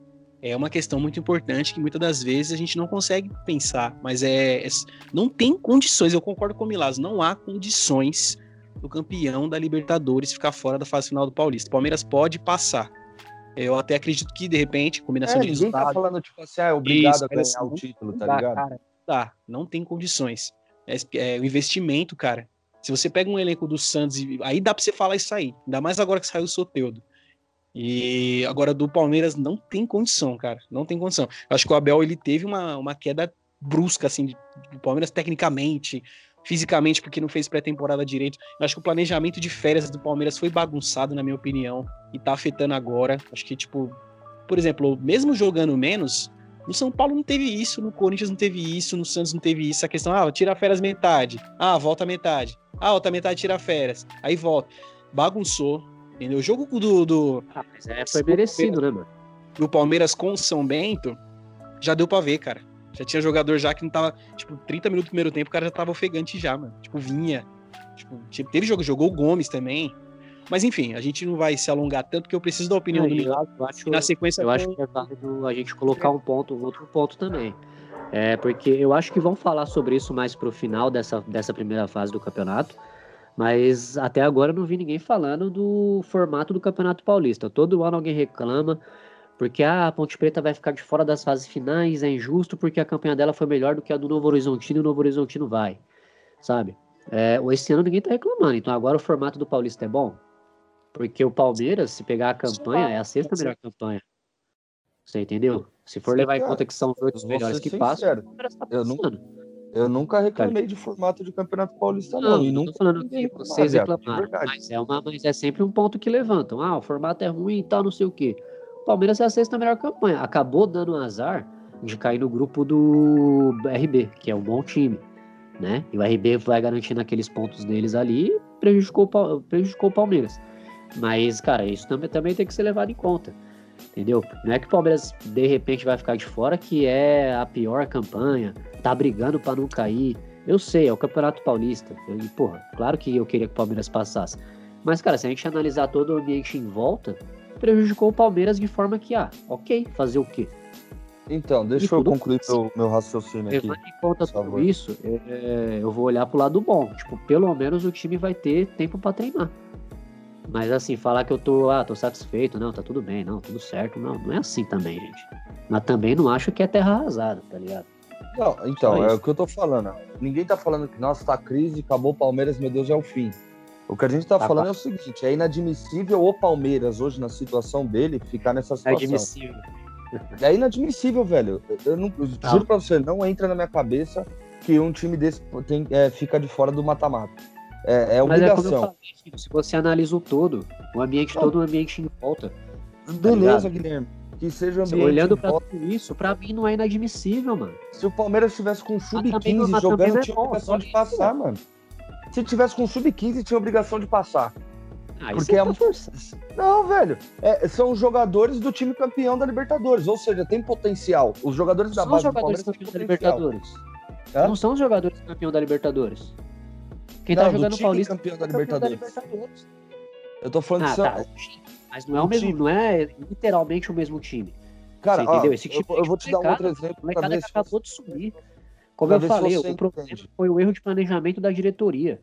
é uma questão muito importante que muitas das vezes a gente não consegue pensar, mas é, é não tem condições, eu concordo com o Milaz, não há condições do campeão da Libertadores ficar fora da fase final do Paulista. O Palmeiras pode passar. Eu até acredito que, de repente, combinação é, de resultados... Ninguém tá falando, tipo assim, ah, é obrigado isso, a ganhar assim, o título, tá dá, ligado? Cara, tá, não tem condições. É, é, o investimento, cara. Se você pega um elenco do Santos, aí dá pra você falar isso aí. Ainda mais agora que saiu o Soteudo. E agora do Palmeiras não tem condição, cara. Não tem condição. Eu acho que o Abel ele teve uma, uma queda brusca, assim, do Palmeiras tecnicamente, fisicamente, porque não fez pré-temporada direito. Eu acho que o planejamento de férias do Palmeiras foi bagunçado, na minha opinião, e tá afetando agora. Acho que, tipo, por exemplo, mesmo jogando menos, no São Paulo não teve isso, no Corinthians não teve isso, no Santos não teve isso. A questão, ah, tira férias metade. Ah, volta metade. Ah, outra metade tira férias. Aí volta. Bagunçou. Entendeu? O jogo do. do ah, mas é, foi merecido, né, mano? Do Palmeiras com o São Bento, já deu pra ver, cara. Já tinha jogador já que não tava, tipo, 30 minutos do primeiro tempo, o cara já tava ofegante já, mano. Tipo, vinha. Tipo, teve jogo, jogou o Gomes também. Mas enfim, a gente não vai se alongar tanto que eu preciso da opinião do Miguel. Na sequência, eu acho que é válido a gente colocar um ponto, um outro ponto também. É, porque eu acho que vão falar sobre isso mais pro final dessa, dessa primeira fase do campeonato. Mas até agora eu não vi ninguém falando do formato do Campeonato Paulista. Todo ano alguém reclama porque ah, a Ponte Preta vai ficar de fora das fases finais, é injusto porque a campanha dela foi melhor do que a do Novo Horizontino e o Novo Horizontino vai, sabe? É, esse ano ninguém tá reclamando, então agora o formato do Paulista é bom? Porque o Palmeiras, se pegar a campanha, é a sexta melhor campanha. Você entendeu? Se for levar em conta que são os oito melhores que passam, tá eu, nunca, eu nunca reclamei de formato de Campeonato Paulista, não. Não, não tô falando que vocês reclamaram, mas é, uma, mas é sempre um ponto que levantam. Ah, o formato é ruim e tal, não sei o quê. Palmeiras é a sexta melhor campanha. Acabou dando azar de cair no grupo do RB, que é um bom time. Né? E o RB vai garantindo aqueles pontos deles ali prejudicou, prejudicou o Palmeiras. Mas, cara, isso também, também tem que ser levado em conta. Entendeu? Não é que o Palmeiras de repente vai ficar de fora, que é a pior campanha, tá brigando para não cair. Eu sei, é o Campeonato Paulista. E, porra, claro que eu queria que o Palmeiras passasse. Mas, cara, se a gente analisar todo o ambiente em volta, prejudicou o Palmeiras de forma que, ah, ok, fazer o quê? Então, deixa e eu concluir meu, meu raciocínio aqui. Levando em conta tudo isso, é, eu vou olhar pro lado bom. Tipo, pelo menos o time vai ter tempo para treinar. Mas assim, falar que eu tô, ah, tô satisfeito, não, tá tudo bem, não, tudo certo, não, não é assim também, gente. Mas também não acho que é terra arrasada, tá ligado? Não, então, é o que eu tô falando. Ninguém tá falando que, nossa, tá crise, acabou o Palmeiras, meu Deus, é o fim. O que a gente tá, tá falando é o seguinte, é inadmissível o Palmeiras, hoje, na situação dele, ficar nessa situação. É inadmissível. É inadmissível, velho. Eu, não, eu tá. juro pra você, não entra na minha cabeça que um time desse tem, é, fica de fora do mata-mata. É, é obrigação. É falei, se você analisa o todo, o ambiente não. todo, o ambiente em volta. Tá Beleza, tá Guilherme. Que seja o ambiente. Olhando pra volta. tudo isso, pra mim não é inadmissível, mano. Se o Palmeiras estivesse com sub-15 jogando, é tinha obrigação de passar, mano. Se tivesse com sub-15, tinha obrigação de passar. Ah, porque é, é força. Não, velho. É, são jogadores do time campeão da Libertadores. Ou seja, tem potencial. Os jogadores da base do Palmeiras têm potencial. Da Libertadores. Não são os jogadores campeão da Libertadores. Quem tá não, tá jogando Paulista campeão da Libertadores. campeão da Libertadores. Eu tô falando ah, Tá. Mas não é o mesmo, time. não é literalmente o mesmo time. Cara, você entendeu? Esse time eu, eu vou te dar um outro exemplo. O molecada acabou de subir. Como eu falei, o problema entende. foi o erro de planejamento da diretoria.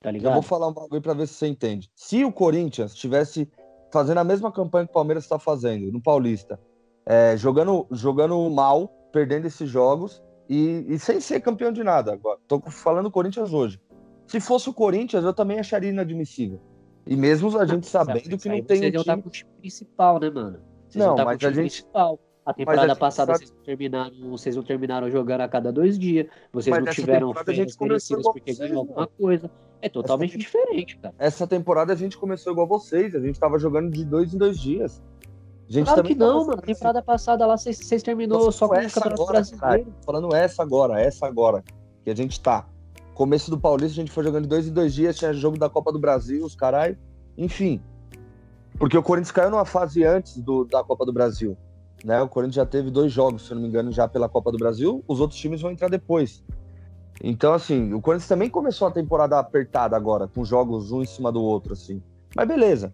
Tá ligado? Eu vou falar um bagulho pra ver se você entende. Se o Corinthians tivesse fazendo a mesma campanha que o Palmeiras está fazendo no Paulista, é, jogando, jogando mal, perdendo esses jogos e, e, sem ser campeão de nada. Agora, tô falando Corinthians hoje. Se fosse o Corinthians, eu também acharia inadmissível. E mesmo a gente sabendo que não tem um time... com o time principal, né, mano? Vocês não, mas a gente... principal. A temporada a passada sabe... vocês, não terminaram, vocês não terminaram jogando a cada dois dias. Vocês mas não tiveram férias merecidas porque ganhou alguma coisa. É totalmente diferente, cara. Essa temporada a gente começou igual vocês. A gente tava jogando de dois em dois dias. A gente claro que não, mano. A temporada assim. passada lá vocês, terminou só com o Campeonato agora, Brasileiro. Cara, falando essa agora, essa agora. Que a gente tá. Começo do Paulista, a gente foi jogando de dois em dois dias, tinha jogo da Copa do Brasil, os carai. Enfim. Porque o Corinthians caiu numa fase antes do, da Copa do Brasil. Né? O Corinthians já teve dois jogos, se eu não me engano, já pela Copa do Brasil. Os outros times vão entrar depois. Então, assim, o Corinthians também começou a temporada apertada agora, com jogos um em cima do outro, assim. Mas beleza.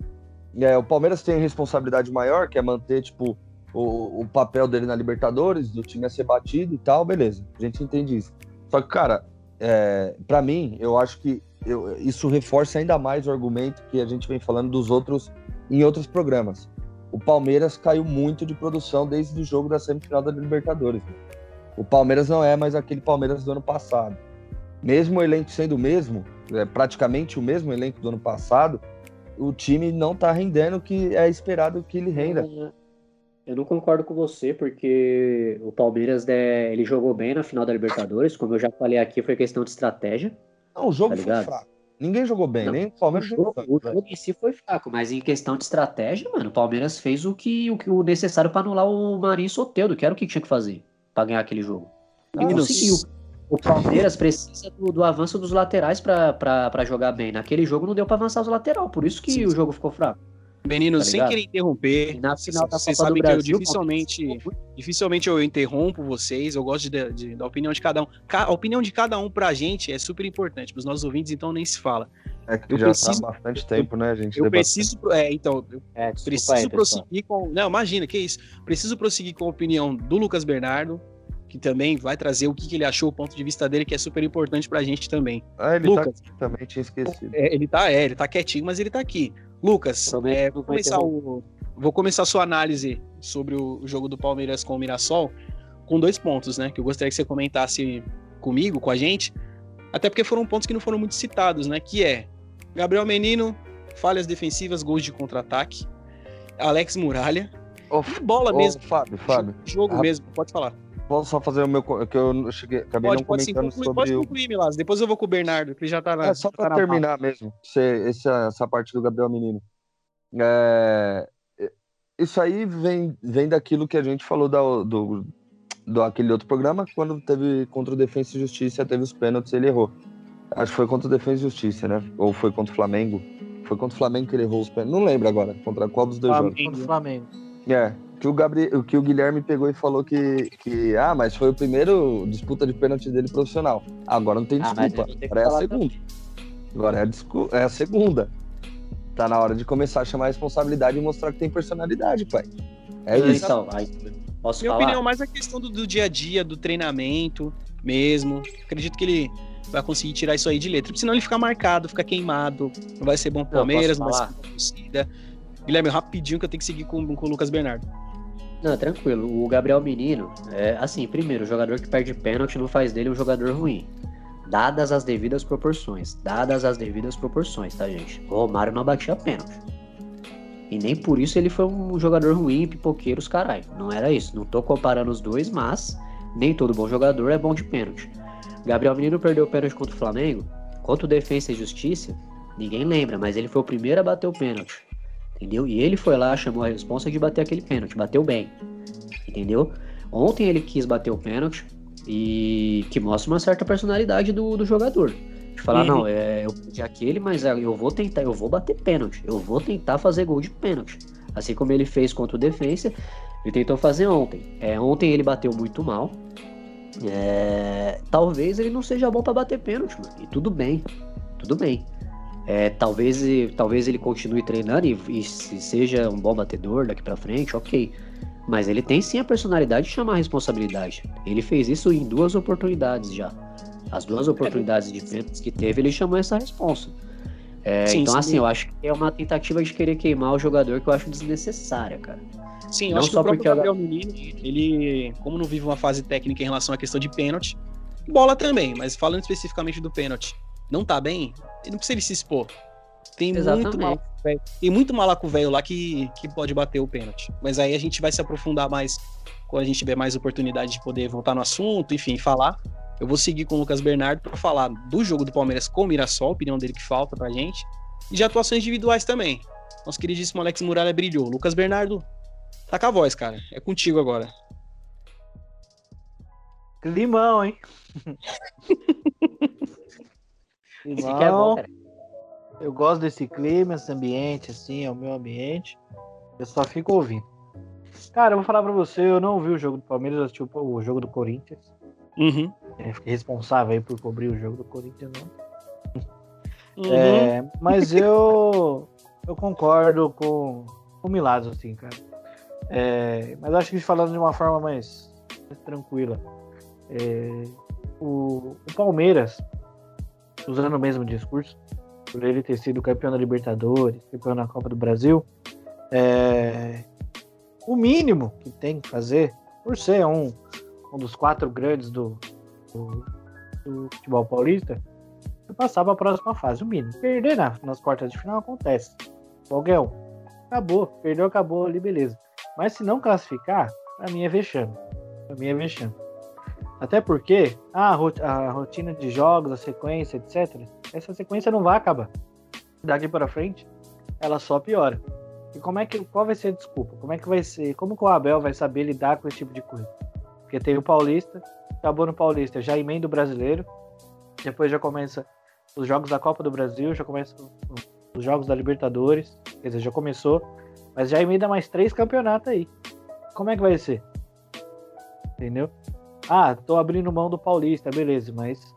É, o Palmeiras tem responsabilidade maior, que é manter, tipo, o, o papel dele na Libertadores, do time a ser batido e tal, beleza. A gente entende isso. Só que, cara, é, para mim, eu acho que eu, isso reforça ainda mais o argumento que a gente vem falando dos outros em outros programas. O Palmeiras caiu muito de produção desde o jogo da semifinal da Libertadores. O Palmeiras não é mais aquele Palmeiras do ano passado. Mesmo o elenco sendo o mesmo, é, praticamente o mesmo elenco do ano passado, o time não está rendendo o que é esperado que ele renda. Eu não concordo com você, porque o Palmeiras né, ele jogou bem na final da Libertadores, como eu já falei aqui, foi questão de estratégia. Não, o jogo tá foi fraco. Ninguém jogou bem, não, nem o Palmeiras o jogo, jogou. O jogo em si foi fraco, mas em questão de estratégia, mano, o Palmeiras fez o que o, que, o necessário para anular o Marinho Soteldo, que era o que tinha que fazer para ganhar aquele jogo. E não conseguiu. O Palmeiras precisa do, do avanço dos laterais para jogar bem. Naquele jogo não deu para avançar os lateral, por isso que Sim. o jogo ficou fraco. Menino, tá sem querer interromper, na final vocês sabem que eu dificilmente, dificilmente eu interrompo vocês, eu gosto de, de, da opinião de cada um. A opinião de cada um pra gente é super importante, pros nossos ouvintes, então nem se fala. É que eu já tá preciso, tá há bastante tempo, né, gente? Eu preciso, é, então, eu é, preciso aí, prosseguir com, não, imagina, que isso, preciso prosseguir com a opinião do Lucas Bernardo, que também vai trazer o que, que ele achou, o ponto de vista dele, que é super importante pra gente também. Ah, ele tá Lucas, tá aqui também, tinha esquecido. É, ele tá, é, ele tá quietinho, mas ele tá aqui. Lucas, é, vou, começar o, vou começar a sua análise sobre o jogo do Palmeiras com o Mirassol com dois pontos, né? Que eu gostaria que você comentasse comigo, com a gente. Até porque foram pontos que não foram muito citados, né? Que é Gabriel Menino, falhas defensivas, gols de contra-ataque. Alex Muralha. Oh, e bola oh, mesmo. Fábio, Fábio. Jogo ah, mesmo, pode falar. Posso só fazer o meu. que eu cheguei, acabei pode, não pode comentando sim, conclui, sobre. Pode concluir, Milas. Depois eu vou com o Bernardo, que já tá na. É só para tá terminar mesmo, essa, essa parte do Gabriel Menino. É, isso aí vem, vem daquilo que a gente falou da, do, do aquele outro programa, quando teve contra o Defensa e Justiça, teve os pênaltis, ele errou. Acho que foi contra o Defensa e Justiça, né? Ou foi contra o Flamengo? Foi contra o Flamengo que ele errou os pênaltis. Não lembro agora. Contra qual dos dois Flamengo. jogos? Contra o Flamengo. É que o, Gabriel, que o Guilherme pegou e falou que, que ah, mas foi o primeiro disputa de pênalti dele profissional. Agora não tem ah, desculpa. Ah, Agora é a segunda. Também. Agora é a, é a segunda. Tá na hora de começar a chamar a responsabilidade e mostrar que tem personalidade, pai. É isso. Então, aí, posso Minha falar? opinião, mais a questão do, do dia a dia, do treinamento mesmo. Acredito que ele vai conseguir tirar isso aí de letra. Senão ele fica marcado, fica queimado. Não vai ser bom pro Palmeiras, não, não vai ser bom torcida. Guilherme, rapidinho que eu tenho que seguir com, com o Lucas Bernardo. Não, tranquilo. O Gabriel Menino, é assim, primeiro, o jogador que perde pênalti não faz dele um jogador ruim. Dadas as devidas proporções. Dadas as devidas proporções, tá, gente? O Romário não batia pênalti. E nem por isso ele foi um jogador ruim, pipoqueiro, os caralho. Não era isso. Não tô comparando os dois, mas nem todo bom jogador é bom de pênalti. Gabriel Menino perdeu o pênalti contra o Flamengo. Contra o Defensa e Justiça, ninguém lembra, mas ele foi o primeiro a bater o pênalti entendeu? E ele foi lá, chamou a responsa de bater aquele pênalti, bateu bem, entendeu? Ontem ele quis bater o pênalti e que mostra uma certa personalidade do, do jogador. De falar, uhum. não, é, eu pedi aquele, mas é, eu vou tentar, eu vou bater pênalti, eu vou tentar fazer gol de pênalti. Assim como ele fez contra o Defensa, ele tentou fazer ontem. É, ontem ele bateu muito mal. É, talvez ele não seja bom para bater pênalti, mano. E tudo bem, tudo bem. É, talvez, talvez ele continue treinando e, e seja um bom batedor daqui para frente, ok. Mas ele tem sim a personalidade de chamar a responsabilidade. Ele fez isso em duas oportunidades já. As duas oportunidades diferentes que teve, ele chamou essa responsa. É, sim, então, sim. assim, eu acho que é uma tentativa de querer queimar o jogador que eu acho desnecessária, cara. Sim, eu não acho só que o próprio Gabriel Menino, ele, como não vive uma fase técnica em relação à questão de pênalti, bola também, mas falando especificamente do pênalti, não tá bem, não precisa ele se expor. Tem muito malaco velho. Tem muito malaco velho lá que, que pode bater o pênalti. Mas aí a gente vai se aprofundar mais quando a gente tiver mais oportunidade de poder voltar no assunto, enfim, falar. Eu vou seguir com o Lucas Bernardo para falar do jogo do Palmeiras com o Mirassol, opinião dele que falta pra gente, e de atuações individuais também. Nosso queridíssimo Alex Muralha brilhou. Lucas Bernardo, tá com a voz, cara. É contigo agora. Climão, hein? Esse é bom, cara. Eu gosto desse clima, esse ambiente, assim, é o meu ambiente. Eu só fico ouvindo. Cara, eu vou falar pra você, eu não vi o jogo do Palmeiras, eu assisti o jogo do Corinthians. Uhum. É, fiquei responsável aí por cobrir o jogo do Corinthians, não. Uhum. É, mas eu eu concordo com, com o Milagre, assim, cara. É, mas acho que falando de uma forma mais, mais tranquila. É, o, o Palmeiras, usando o mesmo discurso, por ele ter sido campeão da Libertadores, campeão da Copa do Brasil, é, o mínimo que tem que fazer, por ser um, um dos quatro grandes do, do, do futebol paulista, é passar para a próxima fase. O mínimo. Perder na, nas quartas de final acontece. Qualquer um. Acabou. Perdeu, acabou ali, beleza. Mas se não classificar, pra mim é vexame. Pra mim é vexame. Até porque a, a rotina de jogos, a sequência, etc. Essa sequência não vai acabar. Daqui para frente, ela só piora. E como é que qual vai ser a desculpa? Como é que vai ser? Como que o Abel vai saber lidar com esse tipo de coisa? Porque tem o Paulista, acabou no Paulista, já emenda o brasileiro, depois já começa os jogos da Copa do Brasil, já começa os jogos da Libertadores, quer dizer, já começou, mas já emenda mais três campeonatos aí. Como é que vai ser? Entendeu? Ah, tô abrindo mão do Paulista, beleza, mas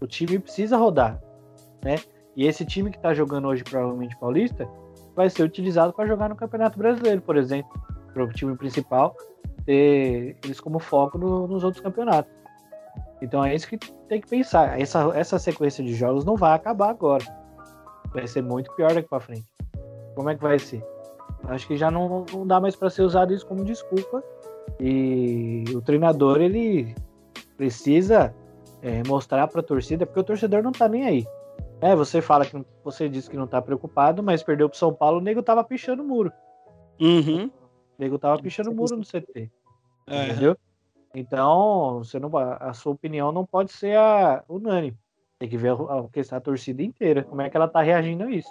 o time precisa rodar, né? E esse time que tá jogando hoje, provavelmente Paulista, vai ser utilizado para jogar no Campeonato Brasileiro, por exemplo, para o time principal ter eles como foco no, nos outros campeonatos. Então é isso que tem que pensar. Essa, essa sequência de jogos não vai acabar agora. Vai ser muito pior daqui para frente. Como é que vai ser? Acho que já não, não dá mais para ser usado isso como desculpa. E o treinador ele precisa é, mostrar para a torcida, porque o torcedor não tá nem aí. É, você fala que você disse que não tá preocupado, mas perdeu pro São Paulo, o nego tava pichando o muro. Uhum. O nego tava pichando o muro no CT. É. Entendeu? Então, você não, a sua opinião não pode ser a unânime. Tem que ver a, a, a torcida inteira, como é que ela tá reagindo a isso.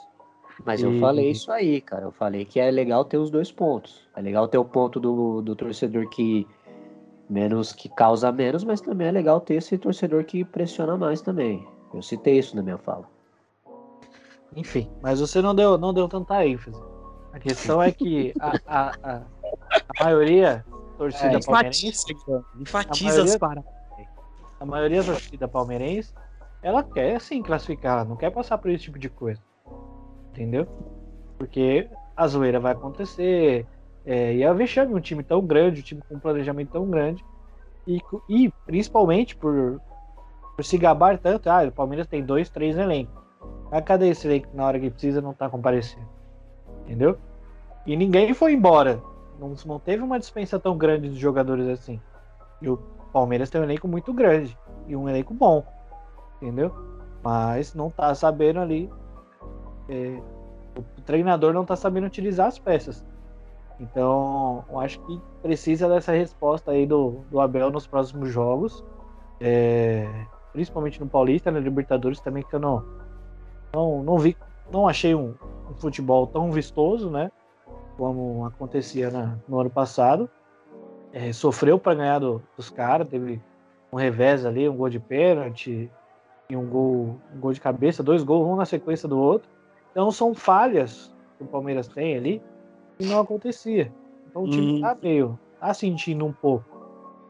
Mas e... eu falei isso aí, cara. Eu falei que é legal ter os dois pontos. É legal ter o ponto do, do torcedor que menos que causa menos, mas também é legal ter esse torcedor que pressiona mais também. Eu citei isso na minha fala. Enfim, mas você não deu, não deu tanta ênfase. A questão é que a, a, a, a maioria torcida é, palmeirense. Enfatiza as paradas. A maioria da torcida palmeirense, ela quer sim classificar, ela não quer passar por esse tipo de coisa. Entendeu? Porque a zoeira vai acontecer. É, e a vexame um time tão grande, um time com um planejamento tão grande. E, e principalmente por, por se gabar tanto. Ah, o Palmeiras tem dois, três elencos. Mas cadê esse elenco na hora que precisa não tá comparecendo? Entendeu? E ninguém foi embora. Não, não teve uma dispensa tão grande de jogadores assim. E o Palmeiras tem um elenco muito grande. E um elenco bom. Entendeu? Mas não tá sabendo ali. É, o treinador não tá sabendo utilizar as peças. Então, eu acho que precisa dessa resposta aí do, do Abel nos próximos jogos. É, principalmente no Paulista, na Libertadores também, que eu não, não, não vi, não achei um, um futebol tão vistoso, né? Como acontecia na, no ano passado. É, sofreu para ganhar do, dos caras, teve um revés ali, um gol de pênalti e um gol, um gol de cabeça, dois gols, um na sequência do outro. Então são falhas que o Palmeiras tem ali e não acontecia. Então o time uhum. tá meio, tá sentindo um pouco,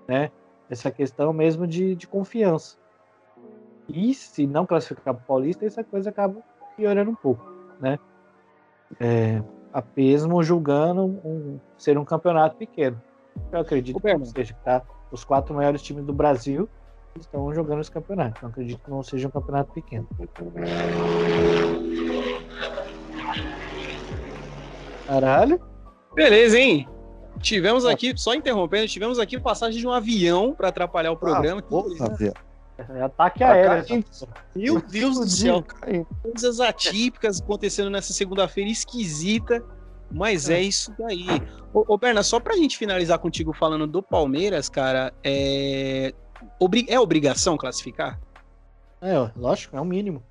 né? Essa questão mesmo de, de confiança. E se não classificar para o Paulista, essa coisa acaba piorando um pouco, né? É, a mesmo julgando um, ser um campeonato pequeno. Eu acredito que não seja que tá, os quatro maiores times do Brasil estão jogando esse campeonato. Então acredito que não seja um campeonato pequeno. Caralho. Beleza, hein? Tivemos aqui, só interrompendo, tivemos aqui passagem de um avião para atrapalhar o programa. Ah, porra, é ataque aéreo. Meu Deus do céu, Coisas atípicas acontecendo nessa segunda-feira esquisita. Mas é, é isso daí. Ô, ô Berna, só pra gente finalizar contigo falando do Palmeiras, cara, é, Obri... é obrigação classificar? É, lógico, é o mínimo.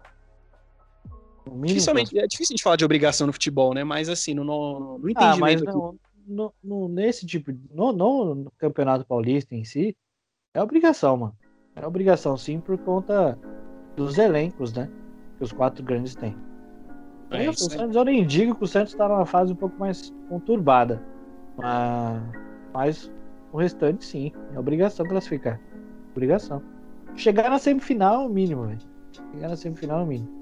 Dificilmente, é difícil a gente falar de obrigação no futebol, né? Mas assim, no, no, no entendimento. Ah, mas não, no, no, nesse tipo, no, no Campeonato Paulista em si, é obrigação, mano. É obrigação, sim, por conta dos elencos, né? Que os quatro grandes têm. É o Santos, eu nem digo que o Santos está numa fase um pouco mais conturbada. Mas, mas o restante, sim. É obrigação classificar. Obrigação. Chegar na semifinal é o mínimo, velho. Chegar na semifinal é o mínimo.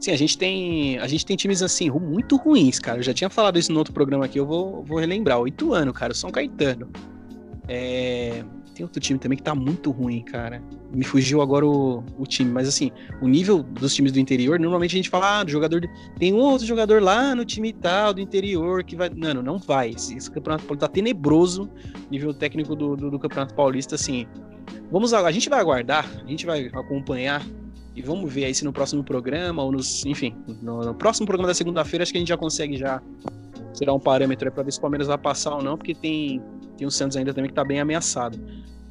Sim, a gente tem. A gente tem times assim, muito ruins, cara. Eu já tinha falado isso no outro programa aqui, eu vou, vou relembrar. Oito anos, cara, São Caetano. É, tem outro time também que tá muito ruim, cara. Me fugiu agora o, o time, mas assim, o nível dos times do interior, normalmente a gente fala, ah, do jogador. Tem um outro jogador lá no time tal, do interior, que vai. Não, não vai. Esse, esse campeonato paulista tá tenebroso, nível técnico do, do, do campeonato paulista, assim. Vamos a gente vai aguardar, a gente vai acompanhar e vamos ver aí se no próximo programa ou nos, enfim, no, no próximo programa da segunda-feira acho que a gente já consegue já será um parâmetro para ver se o Palmeiras vai passar ou não, porque tem, tem o Santos ainda também que está bem ameaçado.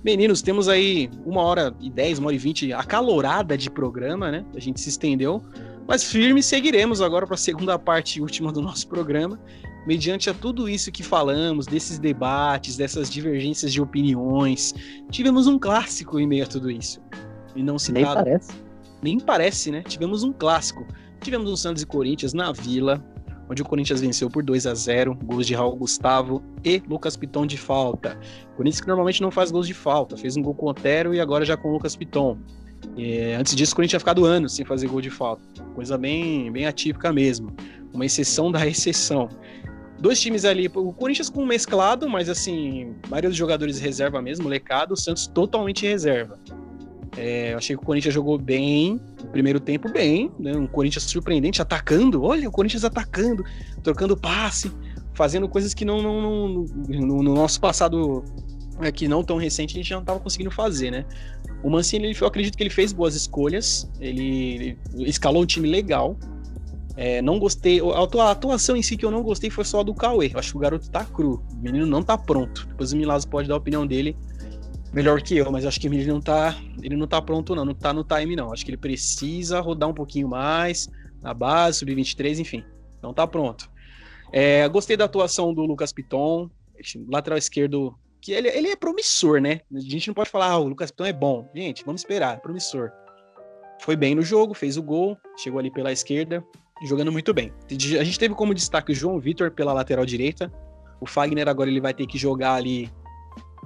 Meninos, temos aí uma hora e dez, uma hora e vinte acalorada de programa, né? A gente se estendeu, mas firme seguiremos agora para a segunda parte última do nosso programa. Mediante a tudo isso que falamos, desses debates, dessas divergências de opiniões, tivemos um clássico em meio a tudo isso. E não citado. Nem parece. Nem parece, né? Tivemos um clássico. Tivemos um Santos e Corinthians na Vila, onde o Corinthians venceu por 2 a 0 gols de Raul Gustavo e Lucas Piton de falta. O Corinthians que normalmente não faz gols de falta, fez um gol com o Otero e agora já com o Lucas Piton. E, antes disso, o Corinthians tinha ficado anos sem fazer gol de falta. Coisa bem, bem atípica mesmo. Uma exceção da exceção. Dois times ali, o Corinthians com um mesclado, mas assim, vários jogadores reserva mesmo, molecado, o Santos totalmente reserva. É, eu achei que o Corinthians jogou bem, primeiro tempo bem, né? Um Corinthians surpreendente, atacando. Olha, o Corinthians atacando, trocando passe, fazendo coisas que não, não, não no, no, nosso passado é, não tão recente a gente não estava conseguindo fazer, né? O Mancini, ele, eu acredito que ele fez boas escolhas, ele, ele escalou um time legal. É, não gostei, a atuação em si que eu não gostei foi só a do Cauê. Eu acho que o garoto tá cru, o menino não tá pronto. Depois o Milazzo pode dar a opinião dele melhor que eu, mas acho que ele não tá, ele não tá pronto não, não tá no time não. Acho que ele precisa rodar um pouquinho mais na base, sub-23, enfim. Não tá pronto. É, gostei da atuação do Lucas Piton, lateral esquerdo, que ele, ele é promissor, né? A gente não pode falar, ah, o Lucas Piton é bom. Gente, vamos esperar, é promissor. Foi bem no jogo, fez o gol, chegou ali pela esquerda, jogando muito bem. A gente teve como destaque o João Vitor pela lateral direita. O Fagner agora ele vai ter que jogar ali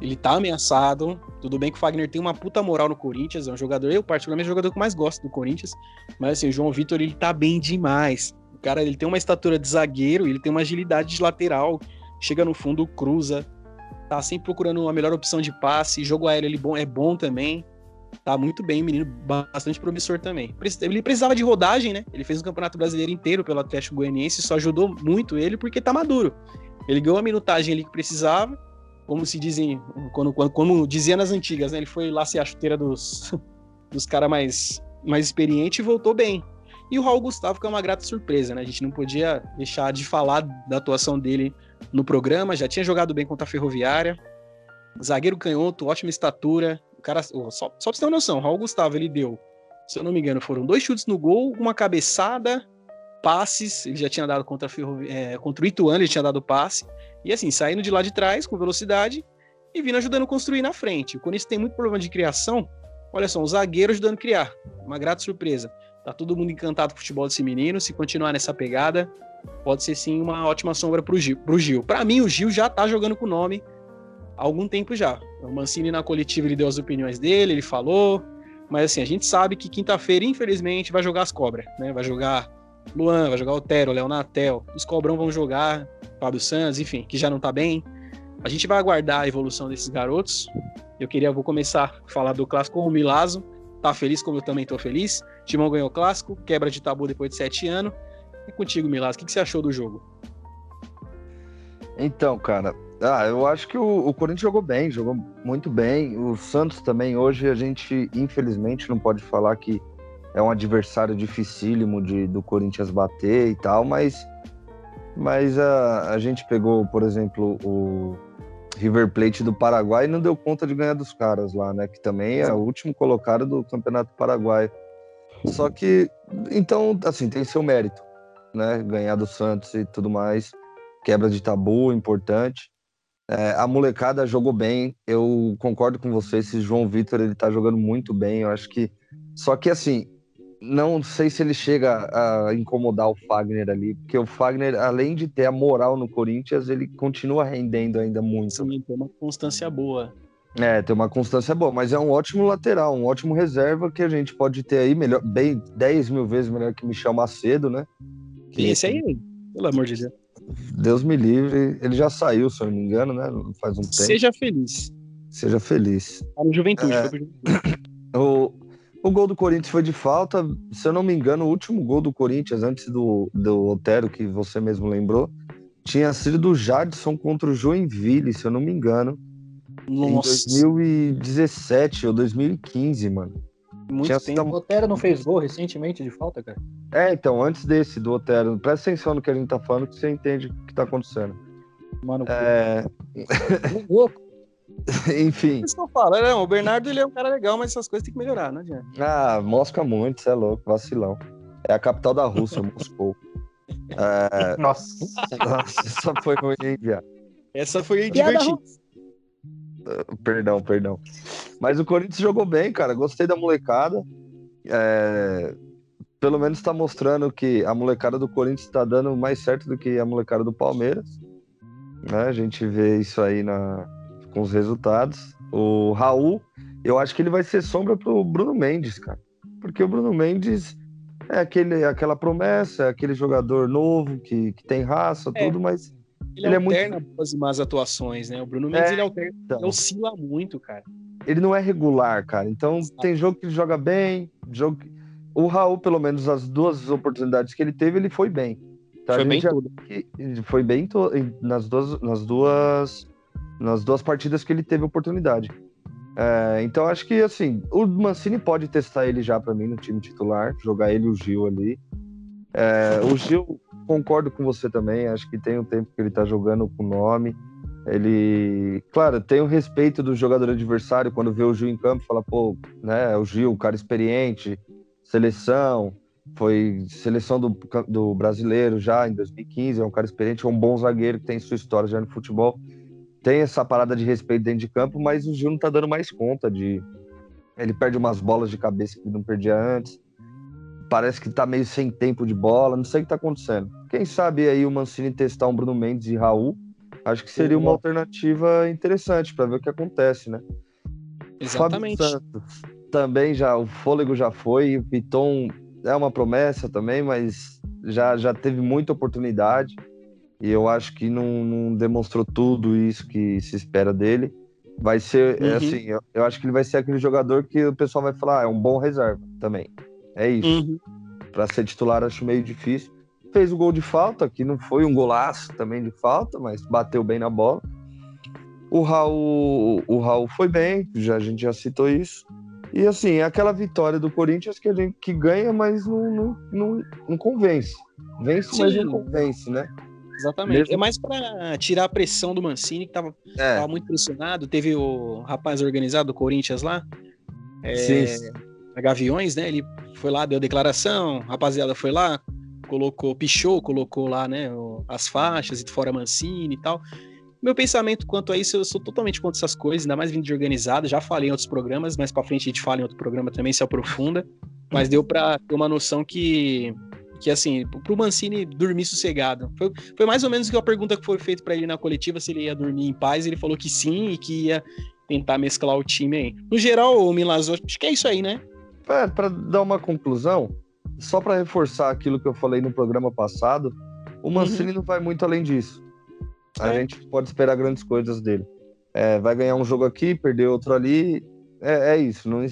ele tá ameaçado. Tudo bem que o Fagner tem uma puta moral no Corinthians, é um jogador, eu particularmente, é o jogador que mais gosto do Corinthians. Mas assim, o João Vitor, ele tá bem demais. O cara, ele tem uma estatura de zagueiro, ele tem uma agilidade de lateral, chega no fundo, cruza, tá sempre procurando uma melhor opção de passe, jogo aéreo ele é bom também. Tá muito bem, menino bastante promissor também. Ele precisava de rodagem, né? Ele fez um campeonato brasileiro inteiro pelo Atlético Goianiense, isso ajudou muito ele porque tá maduro. Ele ganhou a minutagem ali que precisava, como se dizem, quando, quando, como dizia nas antigas, né? Ele foi lá ser a chuteira dos, dos caras mais, mais experientes e voltou bem. E o Raul Gustavo, que é uma grata surpresa, né? A gente não podia deixar de falar da atuação dele no programa, já tinha jogado bem contra a Ferroviária. Zagueiro canhoto, ótima estatura. O cara, só, só pra você ter uma noção, o Raul Gustavo, ele deu, se eu não me engano, foram dois chutes no gol, uma cabeçada, passes, ele já tinha dado contra, a Ferrovi... É, contra o Ituano, ele tinha dado passe, e assim, saindo de lá de trás com velocidade e vindo ajudando a construir na frente. O Corinthians tem muito problema de criação. Olha só, um zagueiro ajudando a criar. Uma grata surpresa. Tá todo mundo encantado com o futebol desse menino. Se continuar nessa pegada, pode ser sim uma ótima sombra pro Gil. Pro Gil. Para mim, o Gil já tá jogando com o nome há algum tempo já. O Mancini na coletiva ele deu as opiniões dele, ele falou. Mas assim, a gente sabe que quinta-feira, infelizmente, vai jogar as cobras, né? Vai jogar Luan, vai jogar Otero, Léo Natel. Os cobrão vão jogar Fábio Santos, enfim, que já não tá bem. A gente vai aguardar a evolução desses garotos. Eu queria, vou começar a falar do clássico com o Milazo. Tá feliz como eu também tô feliz. Timão ganhou o clássico, quebra de tabu depois de sete anos. E contigo, Milazo, o que, que você achou do jogo? Então, cara, ah, eu acho que o, o, Corinthians jogou bem, jogou muito bem. O Santos também, hoje a gente, infelizmente, não pode falar que é um adversário dificílimo de, do Corinthians bater e tal, mas mas a, a gente pegou, por exemplo, o River Plate do Paraguai e não deu conta de ganhar dos caras lá, né? Que também é o último colocado do Campeonato Paraguai. Só que, então, assim, tem seu mérito, né? Ganhar do Santos e tudo mais. Quebra de tabu, importante. É, a molecada jogou bem. Eu concordo com você. Esse João Vitor, ele tá jogando muito bem. Eu acho que. Só que, assim, não sei se ele chega a incomodar o Fagner ali, porque o Fagner, além de ter a moral no Corinthians, ele continua rendendo ainda muito. Sim, tem uma constância boa. É, tem uma constância boa, mas é um ótimo lateral, um ótimo reserva que a gente pode ter aí, melhor, bem 10 mil vezes melhor que Michel Macedo, né? Que esse aí, pelo amor de Deus. Deus me livre, ele já saiu, se eu não me engano, né? Faz um tempo. Seja feliz. Seja feliz. Tá no Juventude, é... Juventude. O, o gol do Corinthians foi de falta. Se eu não me engano, o último gol do Corinthians, antes do, do Otero, que você mesmo lembrou, tinha sido do Jadson contra o Joinville, se eu não me engano. Nossa. Em 2017 ou 2015, mano. Muito Tinha tempo. O Otero não fez gol recentemente de falta, cara? É, então, antes desse do Otero, presta atenção no que a gente tá falando que você entende o que tá acontecendo. Mano, é... louco. Enfim. Estão falando, não, o Bernardo ele é um cara legal, mas essas coisas tem que melhorar, não adianta. Ah, mosca muito, você é louco, vacilão. É a capital da Rússia, Moscou. É... Nossa. Nossa, essa foi ruim, hein, viado? Essa foi divertida. Perdão, perdão. Mas o Corinthians jogou bem, cara. Gostei da molecada. É... Pelo menos está mostrando que a molecada do Corinthians está dando mais certo do que a molecada do Palmeiras. Né? A gente vê isso aí na... com os resultados. O Raul, eu acho que ele vai ser sombra pro Bruno Mendes, cara. Porque o Bruno Mendes é aquele, aquela promessa, é aquele jogador novo que, que tem raça, é. tudo, mas ele, ele alterna é muito... e más atuações, né? O Bruno Mendes, é, ele alterna, então. ele oscila muito, cara. Ele não é regular, cara. Então, Exato. tem jogo que ele joga bem, jogo que... O Raul, pelo menos, as duas oportunidades que ele teve, ele foi bem. Tá? Foi bem tudo. Foi bem to... nas, duas, nas, duas, nas duas partidas que ele teve oportunidade. É, então, acho que, assim, o Mancini pode testar ele já para mim no time titular, jogar ele o Gil ali. É, o Gil, concordo com você também. Acho que tem um tempo que ele tá jogando com nome. Ele, claro, tem o respeito do jogador adversário quando vê o Gil em campo, fala, pô, né, o Gil, cara experiente, seleção, foi seleção do, do brasileiro já em 2015, é um cara experiente, é um bom zagueiro que tem sua história já no futebol. Tem essa parada de respeito dentro de campo, mas o Gil não tá dando mais conta de. Ele perde umas bolas de cabeça que não perdia antes parece que tá meio sem tempo de bola, não sei o que tá acontecendo. Quem sabe aí o Mancini testar um Bruno Mendes e Raul, acho que seria uma alternativa interessante para ver o que acontece, né? Exatamente. Santos, também já, o fôlego já foi, o Piton é uma promessa também, mas já, já teve muita oportunidade e eu acho que não, não demonstrou tudo isso que se espera dele. Vai ser, é uhum. é assim, eu, eu, acho que ele vai ser aquele jogador que o pessoal vai falar, ah, é um bom reserva também. É isso. Uhum. Para ser titular, acho meio difícil. Fez o gol de falta, que não foi um golaço também de falta, mas bateu bem na bola. O Raul, o Raul foi bem, já, a gente já citou isso. E assim, é aquela vitória do Corinthians que a gente que ganha, mas não, não, não, não convence. Vence, Sim. mas não convence, né? Exatamente. Mesmo... É mais para tirar a pressão do Mancini, que tava, é. tava, muito pressionado. Teve o rapaz organizado do Corinthians lá. É, sim, a Gaviões, né? Ele foi lá, deu declaração, a rapaziada foi lá, colocou, pichou, colocou lá, né, as faixas e fora Mancini e tal. Meu pensamento quanto a isso, eu sou totalmente contra essas coisas, ainda mais vindo de organizado, já falei em outros programas, mas para frente a gente fala em outro programa também, se aprofunda, mas deu para ter uma noção que que assim, pro Mancini dormir sossegado. Foi, foi mais ou menos que a pergunta que foi feita para ele na coletiva, se ele ia dormir em paz, ele falou que sim e que ia tentar mesclar o time aí. No geral, o Milazzo, acho que é isso aí, né? É, para dar uma conclusão, só para reforçar aquilo que eu falei no programa passado, o uhum. Mancini uhum. não vai muito além disso. A é. gente pode esperar grandes coisas dele. É, vai ganhar um jogo aqui, perder outro ali. É, é isso. Não,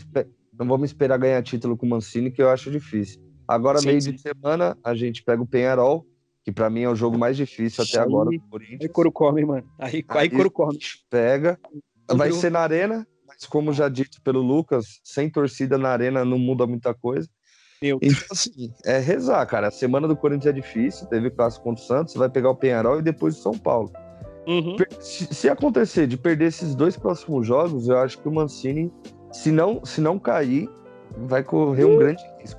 não vamos esperar ganhar título com o Mancini, que eu acho difícil. Agora, sim, meio sim. de semana, a gente pega o Penharol, que para mim é o jogo mais difícil até aí, agora do Corinthians. Aí couro come, mano. Aí, aí, aí couro come. Pega. Vai ser na arena, como já dito pelo Lucas, sem torcida na arena não muda muita coisa. Meu então, assim, é rezar, cara. A semana do Corinthians é difícil, teve clássico contra o Santos, vai pegar o Penharol e depois o São Paulo. Uhum. Se, se, acontecer de perder esses dois próximos jogos, eu acho que o Mancini, se não, se não cair, vai correr um uhum. grande risco.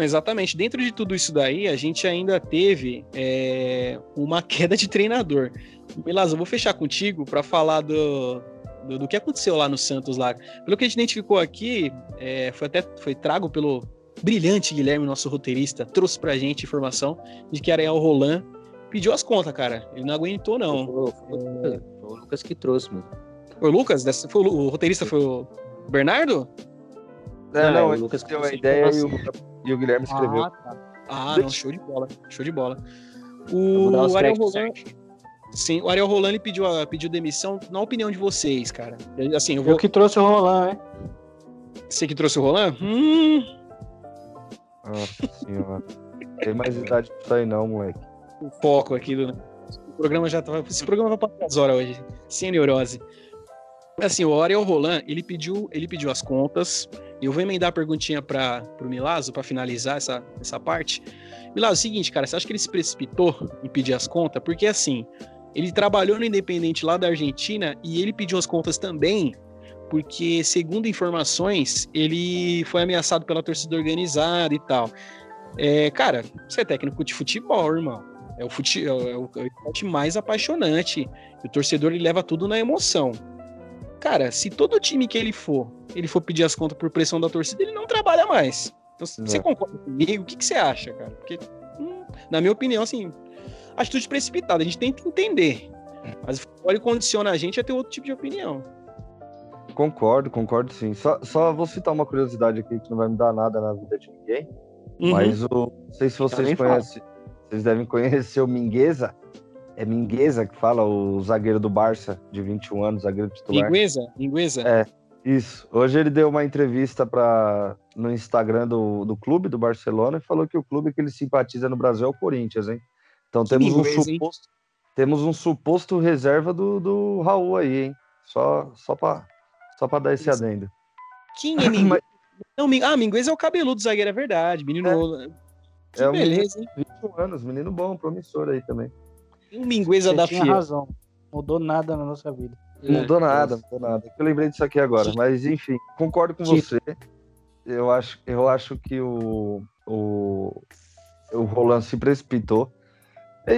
Não, exatamente. Dentro de tudo isso daí, a gente ainda teve é, uma queda de treinador. Beleza, eu vou fechar contigo para falar do, do, do, que aconteceu lá no Santos lá. Pelo que a gente identificou aqui, é, foi até foi trago pelo brilhante Guilherme, nosso roteirista, trouxe pra gente informação de que Ariel Roland pediu as contas, cara. Ele não aguentou, não. Foi, foi, foi o Lucas que trouxe, mano. Foi o Lucas? Foi o, o roteirista foi o Bernardo? É, não, o Lucas deu a ideia e o, e o, Guilherme escreveu. Ah, tá. ah não, show de bola. Show de bola. O Ariel Roland. Sim, o Ariel Roland pediu, a, pediu demissão. Na opinião de vocês, cara. Assim, eu, vou... eu que trouxe o Roland, hein? Você que trouxe o Roland? Hum. Nossa senhora. Tem mais idade pra sair, não, moleque. O foco aqui do. O programa já tava. Esse programa vai passar as horas hoje. Sem neurose. Assim, o Ariel Roland, ele pediu, ele pediu as contas. Eu vou emendar a perguntinha para o Milazzo para finalizar essa, essa parte. Milazzo, é o seguinte, cara, você acha que ele se precipitou em pedir as contas? Porque assim, ele trabalhou no Independente lá da Argentina e ele pediu as contas também, porque, segundo informações, ele foi ameaçado pela torcida organizada e tal. É, cara, você é técnico de futebol, irmão. É o, fute, é o, é esporte mais apaixonante. O torcedor ele leva tudo na emoção. Cara, se todo time que ele for, ele for pedir as contas por pressão da torcida, ele não trabalha mais. Então, você concorda comigo? O que, que você acha, cara? Porque, hum, na minha opinião, assim, atitude precipitada. A gente tem que entender. Mas o futebol condiciona a gente a ter outro tipo de opinião. Concordo, concordo sim. Só, só vou citar uma curiosidade aqui que não vai me dar nada na vida de ninguém. Uhum. Mas o, não sei se vocês conhecem. Vocês devem conhecer o Mingueza. É Mingueza que fala, o zagueiro do Barça, de 21 anos, zagueiro titular. Mingueza? Mingueza? É, isso. Hoje ele deu uma entrevista para no Instagram do, do clube, do Barcelona, e falou que o clube que ele simpatiza no Brasil é o Corinthians, hein? Então temos Mingueza, um suposto, temos um suposto reserva do, do Raul aí, hein? Só, só para só pra dar esse Isso. adendo. Quem é Mingueza? Não, ah, Mingueza é o cabeludo zagueiro, é verdade. Menino. É. Que é beleza, hein? 21 anos, menino bom, promissor aí também. Um mingueza da tinha razão. Mudou nada na nossa vida. É, mudou nada, mudou nada. Eu lembrei disso aqui agora, mas enfim, concordo com você. Eu acho, eu acho que o, o, o Roland se precipitou.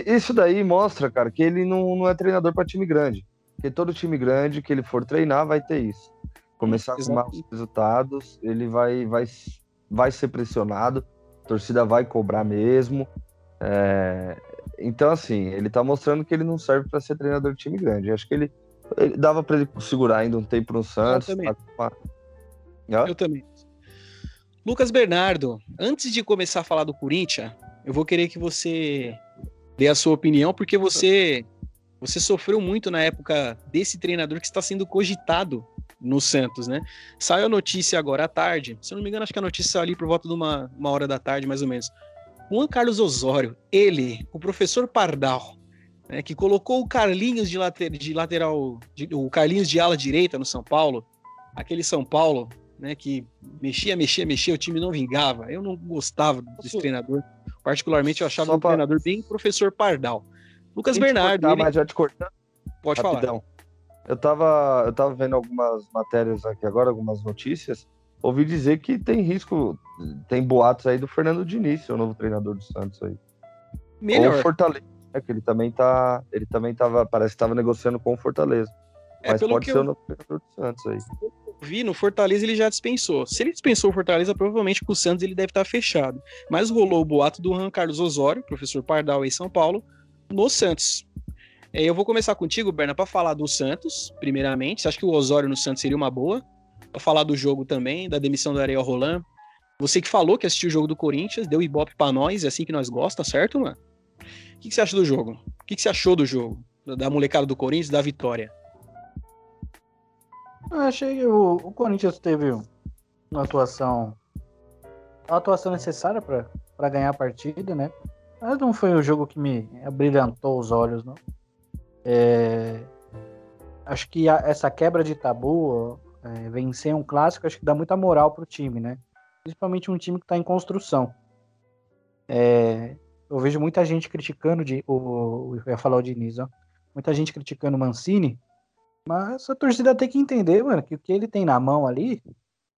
Isso daí mostra, cara, que ele não, não é treinador para time grande. Porque todo time grande que ele for treinar vai ter isso. Começar com maus resultados, ele vai, vai, vai ser pressionado a torcida vai cobrar mesmo. É... Então, assim, ele tá mostrando que ele não serve para ser treinador de time grande. acho que ele, ele dava para ele segurar ainda um tempo no Santos. Eu também. Pra... Eu também. Lucas Bernardo, antes de começar a falar do Corinthians, eu vou querer que você dê a sua opinião, porque você você sofreu muito na época desse treinador que está sendo cogitado no Santos, né? Saiu a notícia agora à tarde, se eu não me engano, acho que a notícia saiu ali por volta de uma, uma hora da tarde, mais ou menos. Juan Carlos Osório, ele, o professor Pardal, né, que colocou o Carlinhos de, later, de lateral, de, o Carlinhos de ala direita no São Paulo, aquele São Paulo, né, que mexia, mexia, mexia, o time não vingava. Eu não gostava desse treinador. Particularmente, eu achava Só um pra... treinador bem professor Pardal. Lucas Bernardo. Cortar, ele... mas já te cortando. Pode Rapidão. falar. Eu tava, eu tava vendo algumas matérias aqui agora, algumas notícias. Ouvi dizer que tem risco, tem boatos aí do Fernando Diniz, o novo treinador do Santos aí. Melhor. Ou Fortaleza, né, que ele também tá, ele também tava, parece que tava negociando com o Fortaleza. É, Mas pode ser eu... o novo treinador do Santos aí. Vi, no Fortaleza ele já dispensou. Se ele dispensou o Fortaleza, provavelmente com o Santos ele deve estar fechado. Mas rolou o boato do Juan Carlos Osório, professor Pardal em São Paulo, no Santos. É, eu vou começar contigo, Berna, para falar do Santos, primeiramente. Você acha que o Osório no Santos seria uma boa? Falar do jogo também, da demissão do Ariel Roland. Você que falou que assistiu o jogo do Corinthians, deu ibope para nós, é assim que nós gosta, certo, mano? O que, que você acha do jogo? O que, que você achou do jogo? Da molecada do Corinthians, da vitória? Eu achei que o, o Corinthians teve uma atuação uma atuação necessária para ganhar a partida, né? Mas não foi o jogo que me brilhantou os olhos, não. É, acho que a, essa quebra de tabu, é, vencer um clássico, acho que dá muita moral pro time, né? Principalmente um time que está em construção. É, eu vejo muita gente criticando de, o, eu ia falar o Diniz, ó, muita gente criticando o Mancini, mas a torcida tem que entender, mano, que o que ele tem na mão ali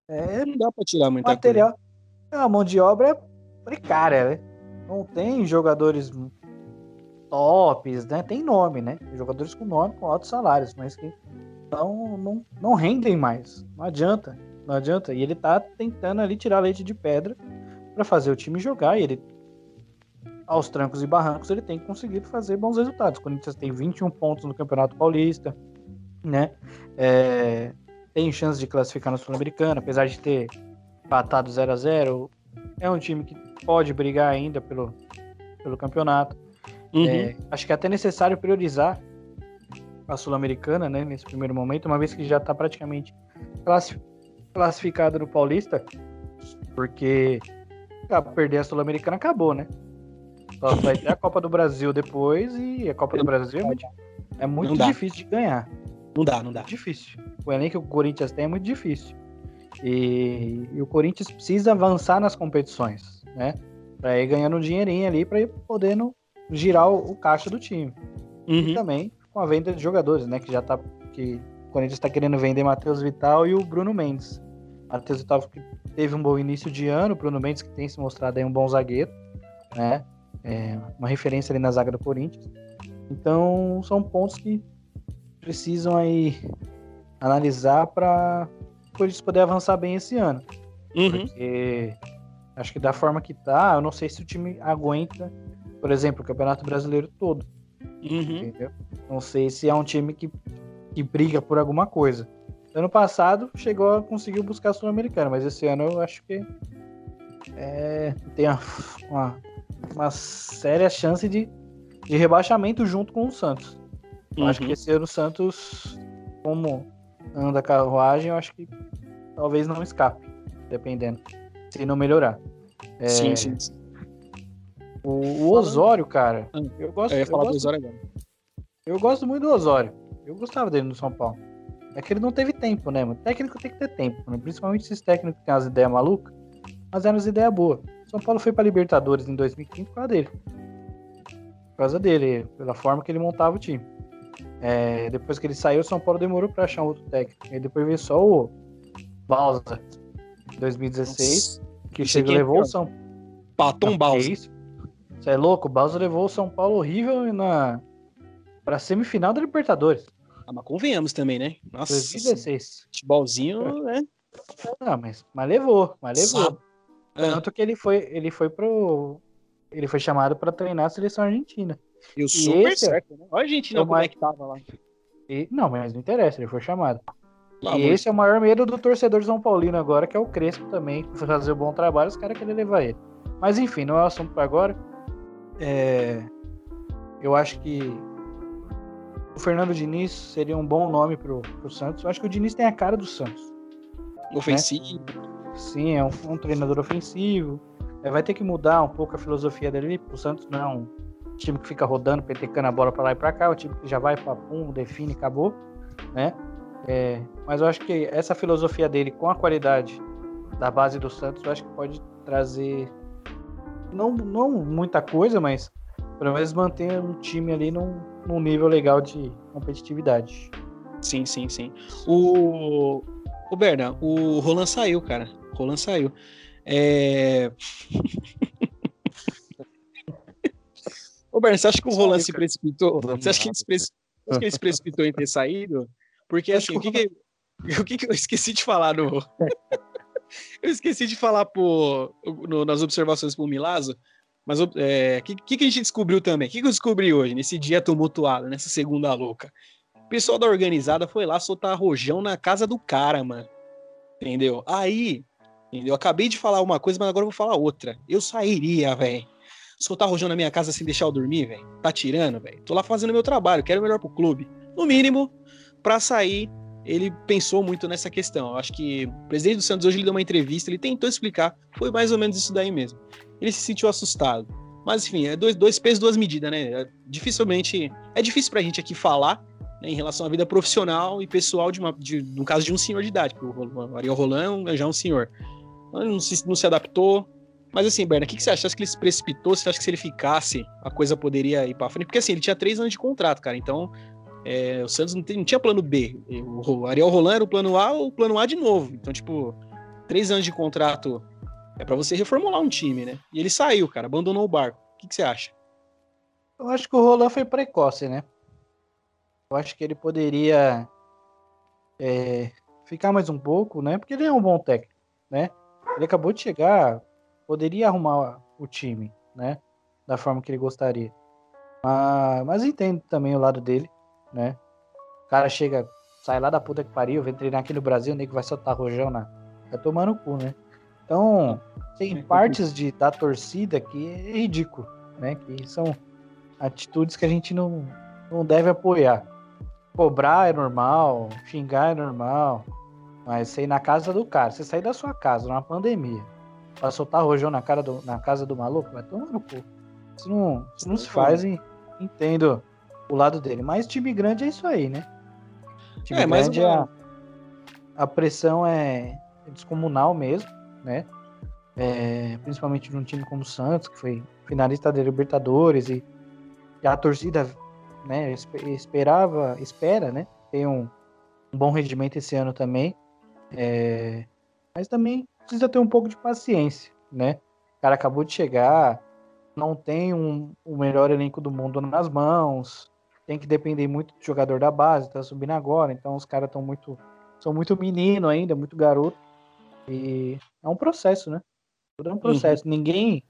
é não dá para tirar muita material. Coisa. A mão de obra é precária, né? Não tem jogadores tops, né? Tem nome, né? Jogadores com nome, com altos salários, mas que não, não, não rendem mais. Não adianta. Não adianta. E ele tá tentando ali tirar leite de pedra para fazer o time jogar. E ele, aos trancos e barrancos, ele tem conseguido fazer bons resultados. O Corinthians tem 21 pontos no Campeonato Paulista, né? É, tem chance de classificar no Sul-Americano, apesar de ter empatado 0 a 0 É um time que pode brigar ainda pelo, pelo campeonato. Uhum. É, acho que é até necessário priorizar a Sul-Americana, né, nesse primeiro momento, uma vez que já está praticamente classificado no Paulista, porque ah, perder a Sul-Americana acabou, né? Só vai ter a Copa do Brasil depois e a Copa do Brasil é muito, é muito difícil de ganhar. Não dá, não dá. Difícil. O elenco que o Corinthians tem é muito difícil. E, e o Corinthians precisa avançar nas competições, né? Para ir ganhando um dinheirinho ali, para ir podendo girar o, o caixa do time. Uhum. E também com a venda de jogadores, né? Que já tá. Que o Corinthians está querendo vender Matheus Vital e o Bruno Mendes. Matheus Vital que teve um bom início de ano, Bruno Mendes que tem se mostrado aí um bom zagueiro, né? É uma referência ali na zaga do Corinthians. Então são pontos que precisam aí analisar para o Corinthians poder avançar bem esse ano. Uhum. Porque acho que da forma que tá, eu não sei se o time aguenta, por exemplo, o Campeonato Brasileiro todo. Uhum. Não sei se é um time que, que briga por alguma coisa. Ano passado chegou a conseguir buscar a Sul-Americana, mas esse ano eu acho que é, tem uma, uma, uma, séria chance de, de rebaixamento junto com o Santos. Eu acho que uhum. esse ano o Santos, como anda a carruagem, eu acho que talvez não escape, dependendo, se não melhorar. É, sim, sim. O, o Osório, cara, ah, eu gosto. Eu ia falar eu do Osório agora. Eu gosto muito do Osório. Eu gostava dele no São Paulo. É que ele não teve tempo, né, mano? Técnico tem que ter tempo, né? Principalmente esses técnicos que têm as ideias malucas, mas eram as ideias boas. São Paulo foi para Libertadores em 2015 por causa dele. Por causa dele, pela forma que ele montava o time. É, depois que ele saiu, o São Paulo demorou para achar um outro técnico. E depois veio só o Balsa, em 2016, Nossa, que chegou e levou o São Patom Balsa. isso? Você é louco? O Balsa levou o São Paulo horrível na pra semifinal da Libertadores. Ah, mas convenhamos também, né? Nossa. 2016. Futebolzinho, né? Não, mas, mas levou, mas levou. É. Tanto que ele foi, ele foi pro. Ele foi chamado para treinar a seleção argentina. E o super esse, certo, né? Olha a Argentina como mais... é que tava lá. E, não, mas não interessa, ele foi chamado. Ah, e esse é o maior medo do torcedor São Paulino agora, que é o Crespo também, fazer um bom trabalho, os caras querem levar ele. Mas enfim, não é o assunto para agora. É... Eu acho que o Fernando Diniz seria um bom nome pro, pro Santos. Eu acho que o Diniz tem a cara do Santos. Ofensivo. Né? Sim, é um, um, treinador ofensivo. É, vai ter que mudar um pouco a filosofia dele. O Santos não é um time que fica rodando, petecando a bola para lá e para cá. É um time que já vai para pum, define, acabou, né? É, mas eu acho que essa filosofia dele com a qualidade da base do Santos, eu acho que pode trazer não, não muita coisa, mas pelo menos manter um time ali num, num nível legal de competitividade. Sim, sim, sim. O, o Berna, o Roland saiu, cara. O Roland saiu. É... Ô, Berna, você acha que o Roland se precipitou? Você acha que ele se, precipitou, que ele se precipitou em ter saído? Porque, assim, o que, que, o que, que eu esqueci de falar no... eu esqueci de falar no, nas observações pro Milazo, mas o é, que, que, a gente descobriu também? O que, que eu descobri hoje, nesse dia tumultuado, nessa segunda louca? O pessoal da organizada foi lá soltar rojão na casa do cara, mano. Entendeu? Aí, entendeu? Eu acabei de falar uma coisa, mas agora eu vou falar outra. Eu sairia, velho. Soltar rojão na minha casa sem deixar eu dormir, velho. Tá tirando, velho. Tô lá fazendo meu trabalho, quero melhor pro clube. No mínimo, pra sair, ele pensou muito nessa questão. Eu acho que o presidente do Santos hoje ele deu uma entrevista, ele tentou explicar, foi mais ou menos isso daí mesmo ele se sentiu assustado. Mas enfim, é dois, dois pesos, duas medidas, né? É, dificilmente. É difícil pra gente aqui falar né, em relação à vida profissional e pessoal, de uma, de, no caso de um senhor de idade, porque o Ariel Roland é já um senhor. Ele não se, não se adaptou. Mas assim, Berna, o que, que você acha? Você acha que ele se precipitou? Você acha que se ele ficasse, a coisa poderia ir pra frente? Porque assim, ele tinha três anos de contrato, cara. Então, é, o Santos não, tem, não, tinha plano B. O Ariel Roland era o plano A ou o plano A de novo. Então, tipo, três anos de contrato é para você reformular um time, né? E ele saiu, cara, abandonou o barco. O que, que você acha? Eu acho que o Roland foi precoce, né? Eu acho que ele poderia é, ficar mais um pouco, né? Porque ele é um bom técnico, né? Ele acabou de chegar, poderia arrumar o time, né? Da forma que ele gostaria. Mas, mas entendo também o lado dele, né? O cara chega, sai lá da puta que pariu, vem treinar aqui no Brasil, nem que vai soltar rojão na. Vai tomar no cu, né? Então, tem partes de, da torcida que é ridículo, né? Que são atitudes que a gente não, não deve apoiar. Cobrar é normal, xingar é normal, mas você ir na casa do cara, você sair da sua casa numa pandemia, pra soltar rojão na, cara do, na casa do maluco, vai tomar no cu. Isso não, isso não se faz e entendo o lado dele. Mas time grande é isso aí, né? Time é, grande, mas... a, a pressão é, descomunal mesmo, né? É, principalmente num time como o Santos, que foi finalista da Libertadores e, e a torcida né, esperava, espera, né? Ter um, um bom rendimento esse ano também. É, mas também precisa ter um pouco de paciência, né? O cara acabou de chegar, não tem um, o melhor elenco do mundo nas mãos, tem que depender muito do jogador da base, tá subindo agora, então os caras estão muito. são muito menino ainda, muito garoto. E é um processo, né? Tudo é um processo. Uhum. Ninguém.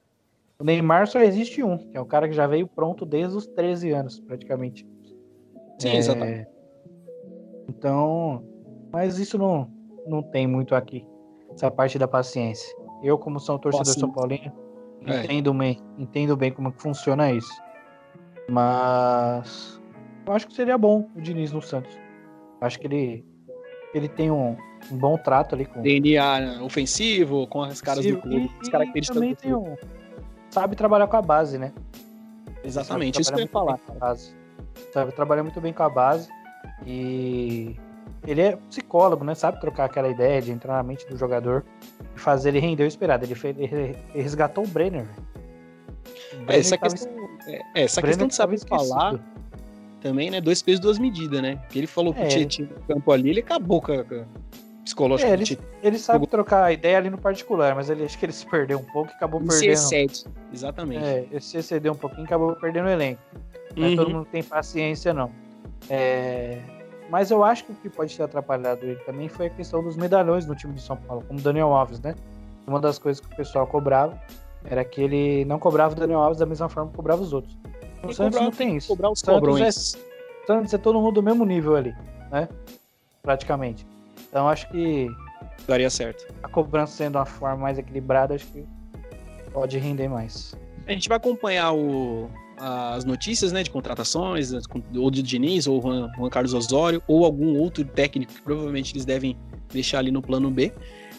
O Neymar só existe um, que é o cara que já veio pronto desde os 13 anos, praticamente. Sim, é... exatamente. Então. Mas isso não, não tem muito aqui. Essa parte da paciência. Eu, como sou um torcedor São Paulino, é. entendo bem, entendo bem como que funciona isso. Mas eu acho que seria bom o Diniz no Santos. Eu acho que ele, ele tem um, um bom trato ali com. DNA ofensivo, com as caras do clube, as características também do tem um, sabe trabalhar com a base, né? Exatamente, isso que eu ia falar. Sabe trabalhar muito bem com a base. E ele é psicólogo, né? Sabe trocar aquela ideia de entrar na mente do jogador e fazer ele render o esperado. Ele, fez, ele resgatou o Brenner. O Brenner é, essa questão, é, essa questão de saber falar também, né? Dois pesos, duas medidas, né? Porque ele falou é. que tinha no campo ali, ele acabou com a, psicológico. É, ele, ele sabe trocar ideia ali no particular, mas ele acho que ele se perdeu um pouco e acabou perdendo. Se excede, exatamente. É, ele se excedeu um pouquinho e acabou perdendo o elenco. Não uhum. todo mundo tem paciência, não. É, mas eu acho que o que pode ter atrapalhado ele também foi a questão dos medalhões no time de São Paulo, como o Daniel Alves, né? Uma das coisas que o pessoal cobrava era que ele não cobrava o Daniel Alves da mesma forma que cobrava os outros. O Santos não tem isso. Cobrar os Santos é, Santos é todo mundo do mesmo nível ali, né? Praticamente. Então acho que. Daria certo. A cobrança sendo uma forma mais equilibrada, acho que pode render mais. A gente vai acompanhar o, as notícias né, de contratações, ou do Diniz, ou Juan, Juan Carlos Osório, ou algum outro técnico que provavelmente eles devem deixar ali no plano B.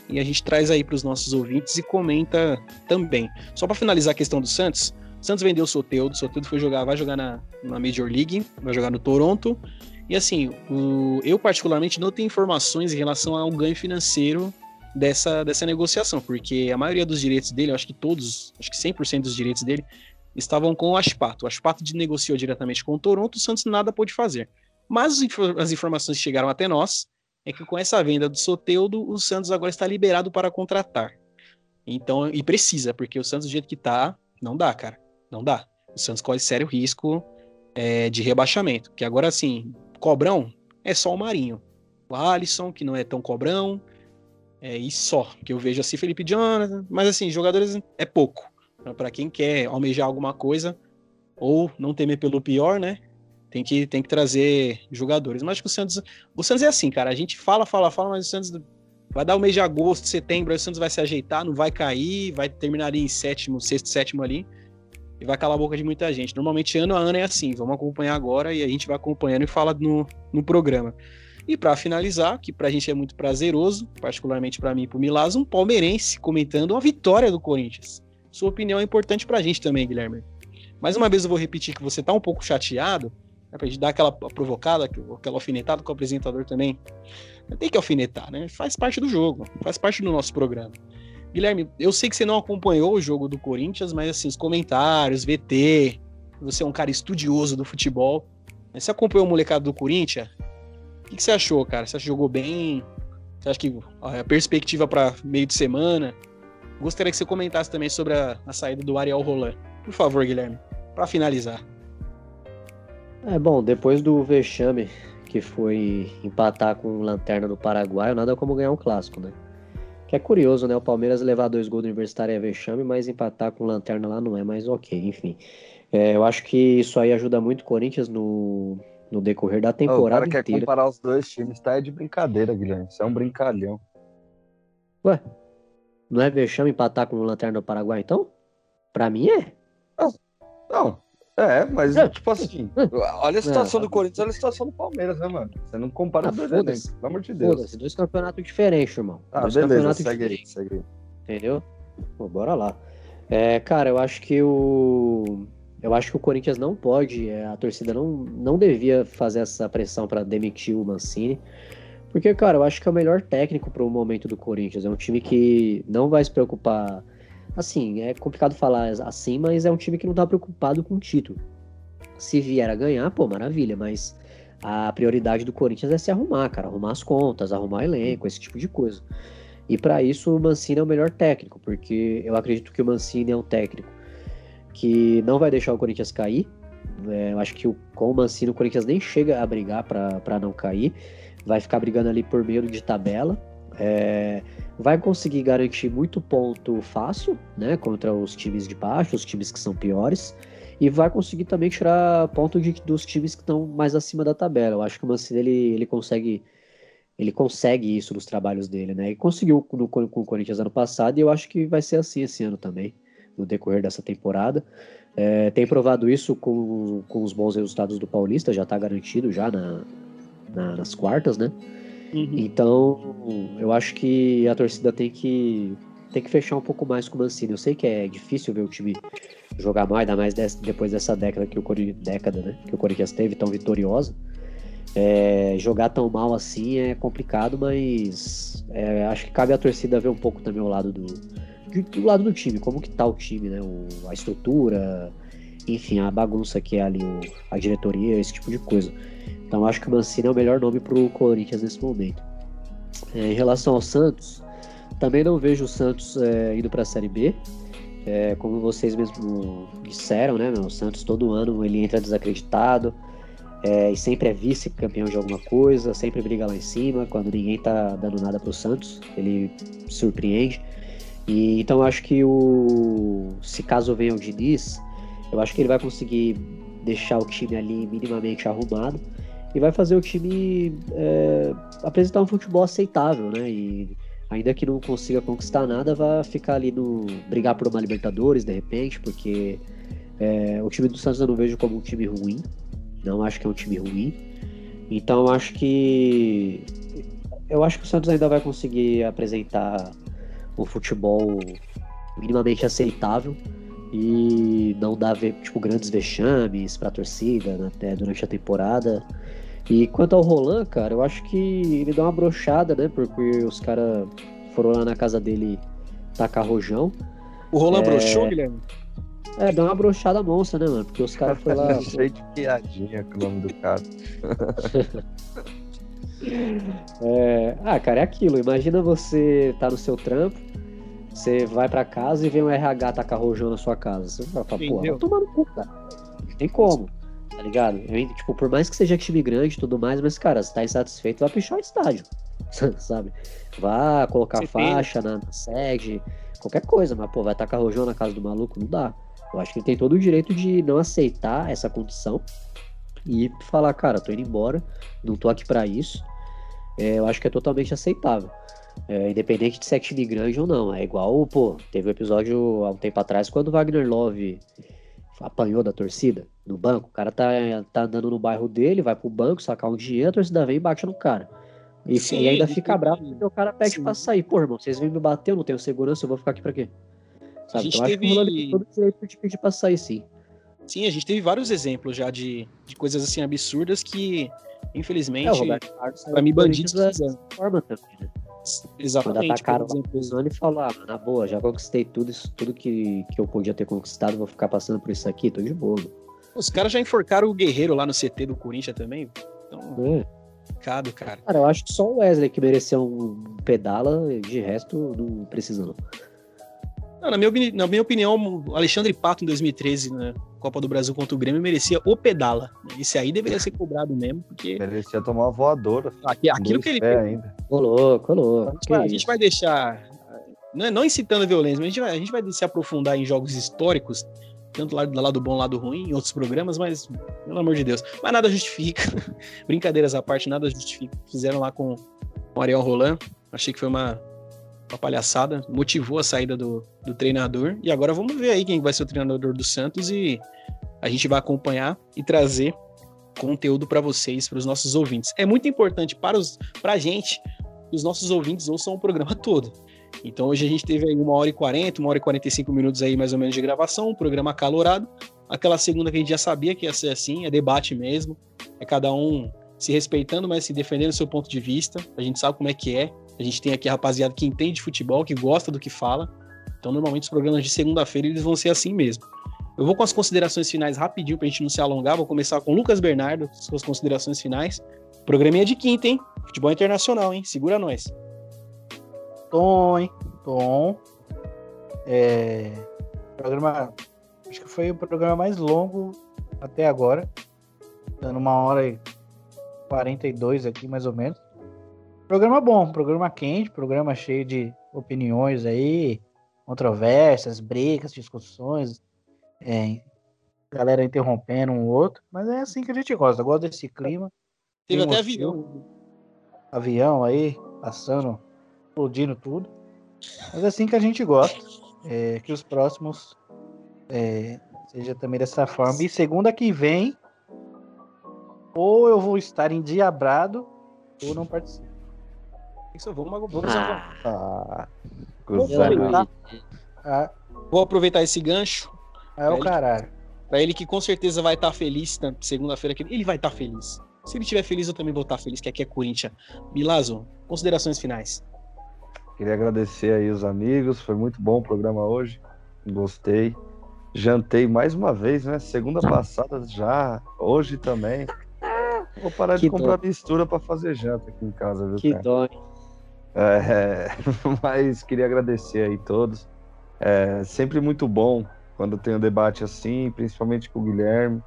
E a gente traz aí para os nossos ouvintes e comenta também. Só para finalizar a questão do Santos, Santos vendeu o Soteudo, o Soteudo foi jogar, vai jogar na, na Major League, vai jogar no Toronto. E assim, o, eu particularmente não tenho informações em relação ao ganho financeiro dessa, dessa negociação, porque a maioria dos direitos dele, acho que todos, acho que 100% dos direitos dele, estavam com o Aspato. O Aspato negociou diretamente com o Toronto, o Santos nada pôde fazer. Mas as informações que chegaram até nós é que com essa venda do Soteudo, o Santos agora está liberado para contratar. Então, e precisa, porque o Santos do jeito que tá, não dá, cara. Não dá. O Santos corre sério risco é, de rebaixamento. Que agora, assim, cobrão é só o Marinho. O Alisson, que não é tão cobrão, é, e só. Que eu vejo assim, Felipe Jonathan. Mas, assim, jogadores é pouco. Para quem quer almejar alguma coisa ou não temer pelo pior, né? Tem que, tem que trazer jogadores. Mas acho que o Santos. O Santos é assim, cara. A gente fala, fala, fala, mas o Santos vai dar o mês de agosto, setembro, aí o Santos vai se ajeitar, não vai cair, vai terminar ali em sétimo, sexto, sétimo ali. E vai calar a boca de muita gente. Normalmente, ano a ano é assim. Vamos acompanhar agora e a gente vai acompanhando e fala no, no programa. E para finalizar, que pra gente é muito prazeroso, particularmente para mim e pro Milaz, um palmeirense comentando a vitória do Corinthians. Sua opinião é importante pra gente também, Guilherme. Mais uma vez eu vou repetir que você tá um pouco chateado, né, pra gente dar aquela provocada, aquela alfinetada com o apresentador também. Tem que alfinetar, né? Faz parte do jogo, faz parte do nosso programa. Guilherme, eu sei que você não acompanhou o jogo do Corinthians, mas assim, os comentários, VT, você é um cara estudioso do futebol. Você acompanhou o molecado do Corinthians? O que, você achou, cara? Você acha que jogou bem? Você acha que a perspectiva para meio de semana? Gostaria que você comentasse também sobre a, a saída do Ariel Roland. Por favor, Guilherme, para finalizar. É bom, depois do vexame que foi empatar com o Lanterna do Paraguai, nada como ganhar um clássico, né? Que é curioso, né? O Palmeiras levar dois gols do Universitário é vexame, mas empatar com Lanterna lá não é mais ok, enfim. É, eu acho que isso aí ajuda muito o Corinthians no, no decorrer da temporada. Oh, o cara quer inteira. comparar os dois times, tá? É de brincadeira, Guilherme. Isso é um brincalhão. Ué, não é vexame empatar com o Lanterna do Paraguai, então? Pra mim é. Não, é, mas é. tipo assim, olha a situação do Corinthians, olha a situação do Palmeiras, né, mano? Você não compara ah, os dois elencos, pelo amor de Deus. Dois campeonatos diferentes, irmão. Ah, dois beleza, campeonatos segue diferentes. Aí, segue Entendeu? Pô, bora lá. É, cara, eu acho que o. Eu acho que o Corinthians não pode, é, a torcida não, não devia fazer essa pressão para demitir o Mancini Porque, cara, eu acho que é o melhor técnico para o momento do Corinthians. É um time que não vai se preocupar. Assim, é complicado falar assim, mas é um time que não tá preocupado com o título. Se vier a ganhar, pô, maravilha, mas a prioridade do Corinthians é se arrumar, cara, arrumar as contas, arrumar elenco, esse tipo de coisa. E para isso o Mancini é o melhor técnico, porque eu acredito que o Mancini é um técnico que não vai deixar o Corinthians cair. É, eu acho que o, com o Mancini o Corinthians nem chega a brigar para não cair. Vai ficar brigando ali por meio de tabela. É, vai conseguir garantir muito ponto fácil, né, contra os times de baixo, os times que são piores, e vai conseguir também tirar ponto de, dos times que estão mais acima da tabela. Eu acho que o Mancini ele, ele consegue ele consegue isso nos trabalhos dele, né? E conseguiu no, com o Corinthians ano passado e eu acho que vai ser assim esse ano também, no decorrer dessa temporada. É, tem provado isso com, com os bons resultados do Paulista, já está garantido já na, na, nas quartas, né? Uhum. Então, eu acho que a torcida tem que tem que fechar um pouco mais com o Mancini. Eu sei que é difícil ver o time jogar mais, ainda mais depois dessa década que o década, né, que o Corinthians teve tão vitoriosa. É, jogar tão mal assim é complicado, mas é, acho que cabe à torcida ver um pouco também o lado do, do lado do time, como que tá o time, né? O, a estrutura, enfim, a bagunça que é ali, o, a diretoria, esse tipo de coisa. Então acho que o Mancini é o melhor nome pro Corinthians nesse momento. É, em relação ao Santos, também não vejo o Santos é, indo para a Série B. É, como vocês mesmo disseram, né? O Santos todo ano ele entra desacreditado é, e sempre é vice-campeão de alguma coisa, sempre briga lá em cima, quando ninguém tá dando nada pro Santos, ele surpreende. E então acho que o se caso venha o Diniz, eu acho que ele vai conseguir deixar o time ali minimamente arrumado e vai fazer o time é, apresentar um futebol aceitável, né? E ainda que não consiga conquistar nada, vai ficar ali no brigar por uma Libertadores de repente, porque é, o time do Santos eu não vejo como um time ruim. Não acho que é um time ruim. Então acho que eu acho que o Santos ainda vai conseguir apresentar um futebol minimamente aceitável e não dar tipo grandes vexames para a torcida né, até durante a temporada. E quanto ao Roland, cara, eu acho que ele dá uma brochada, né? Porque os caras foram lá na casa dele tacar rojão. O Roland é... broxou, Guilherme? É, dá uma brochada monstra, né, mano? Porque os caras foram lá. Cheio de piadinha com o nome do cara. é... Ah, cara, é aquilo. Imagina você tá no seu trampo, você vai pra casa e vem um RH tacar rojão na sua casa. Você vai falar, vai tomar no cu, cara. Não tem como, tá ligado? Eu, tipo, por mais que seja time grande e tudo mais, mas, cara, se tá insatisfeito, vai pichar o estádio. Sabe? Vá colocar você faixa na, na sede, qualquer coisa, mas, pô, vai tacar rojão na casa do maluco, não dá. Eu acho que ele tem todo o direito de não aceitar essa condição e falar, cara, tô indo embora, não tô aqui para isso. É, eu acho que é totalmente aceitável. É, independente de ser time grande ou não. É igual, pô, teve um episódio há um tempo atrás quando o Wagner Love apanhou da torcida no banco. O cara tá, tá andando no bairro dele, vai pro banco sacar um dinheiro, a torcida vem e bate no cara. E, Sim, e ainda fica bravo porque o cara pede Sim. pra sair. Pô, irmão, vocês vêm me bater, eu não tenho segurança, eu vou ficar aqui pra quê? Sabe? A gente então, teve... acho que o todo direito de pedir pra sair, sim. Sim, a gente teve vários exemplos já de, de coisas assim absurdas que, infelizmente, é, pra mim, bandidos fizeram. Forma também, né? Exatamente. Quando atacaram o e falou, ah, na boa, já conquistei tudo isso, tudo que, que eu podia ter conquistado, vou ficar passando por isso aqui, tô de boa. Os caras já enforcaram o Guerreiro lá no CT do Corinthians também. Então, é. Complicado, cara. Cara, eu acho que só o Wesley que mereceu um pedala, de resto, não precisa não. Não, na, minha, na minha opinião, o Alexandre Pato em 2013, na Copa do Brasil contra o Grêmio, merecia o pedala. Esse aí deveria ser cobrado mesmo, porque. Merecia tomar uma voadora. Aqui, aquilo que ele. É ainda. Colou, colou. A gente, vai, a gente vai deixar. Não, não incitando a violência, mas a gente, vai, a gente vai se aprofundar em jogos históricos, tanto lado, lado bom, lado ruim, em outros programas, mas, pelo amor de Deus. Mas nada justifica. Brincadeiras à parte, nada justifica. Fizeram lá com o Ariel Roland. Achei que foi uma uma palhaçada, motivou a saída do, do treinador. E agora vamos ver aí quem vai ser o treinador do Santos e a gente vai acompanhar e trazer conteúdo para vocês, para os nossos ouvintes. É muito importante para, os, para a gente que os nossos ouvintes ouçam o programa todo. Então hoje a gente teve aí uma hora e quarenta, uma hora e quarenta e cinco minutos aí mais ou menos de gravação, um programa acalorado. Aquela segunda que a gente já sabia que ia ser assim, é debate mesmo, é cada um se respeitando, mas se defendendo o seu ponto de vista. A gente sabe como é que é. A gente tem aqui a rapaziada que entende futebol, que gosta do que fala. Então, normalmente, os programas de segunda-feira eles vão ser assim mesmo. Eu vou com as considerações finais rapidinho pra gente não se alongar. Vou começar com o Lucas Bernardo, suas considerações finais. Programinha de quinta, hein? Futebol internacional, hein? Segura nós. Tom, hein? Tom. É. Programa. Acho que foi o programa mais longo até agora. Dando uma hora e 42 aqui, mais ou menos. Programa bom, programa quente, programa cheio de opiniões aí, controvérsias, brigas, discussões, é, galera interrompendo um outro, mas é assim que a gente gosta, gosta desse clima. Teve até avião. Avião aí, passando, explodindo tudo. Mas é assim que a gente gosta. é, que os próximos é, seja também dessa forma. E segunda que vem, ou eu vou estar endiabrado, ou não participo. Isso, vamos, vamos Ah, Ah, Vou aproveitar. de. Ah, Vou aproveitar esse gancho é o Ele- caralho. Pra ele que com certeza vai estar feliz na segunda-feira. que Ele vai estar feliz. Se ele estiver feliz, eu também vou estar feliz, que aqui é Corinthians. Milazo, considerações finais. Queria agradecer aí os amigos, foi muito bom o programa hoje. Gostei. Jantei mais uma vez, né? Segunda passada já, hoje também. Vou parar de Que comprar dó. mistura pra fazer janta aqui em casa, viu, Que cara? dó. É, mas queria agradecer aí todos. É sempre muito bom quando tem um debate assim, principalmente com o Guilherme.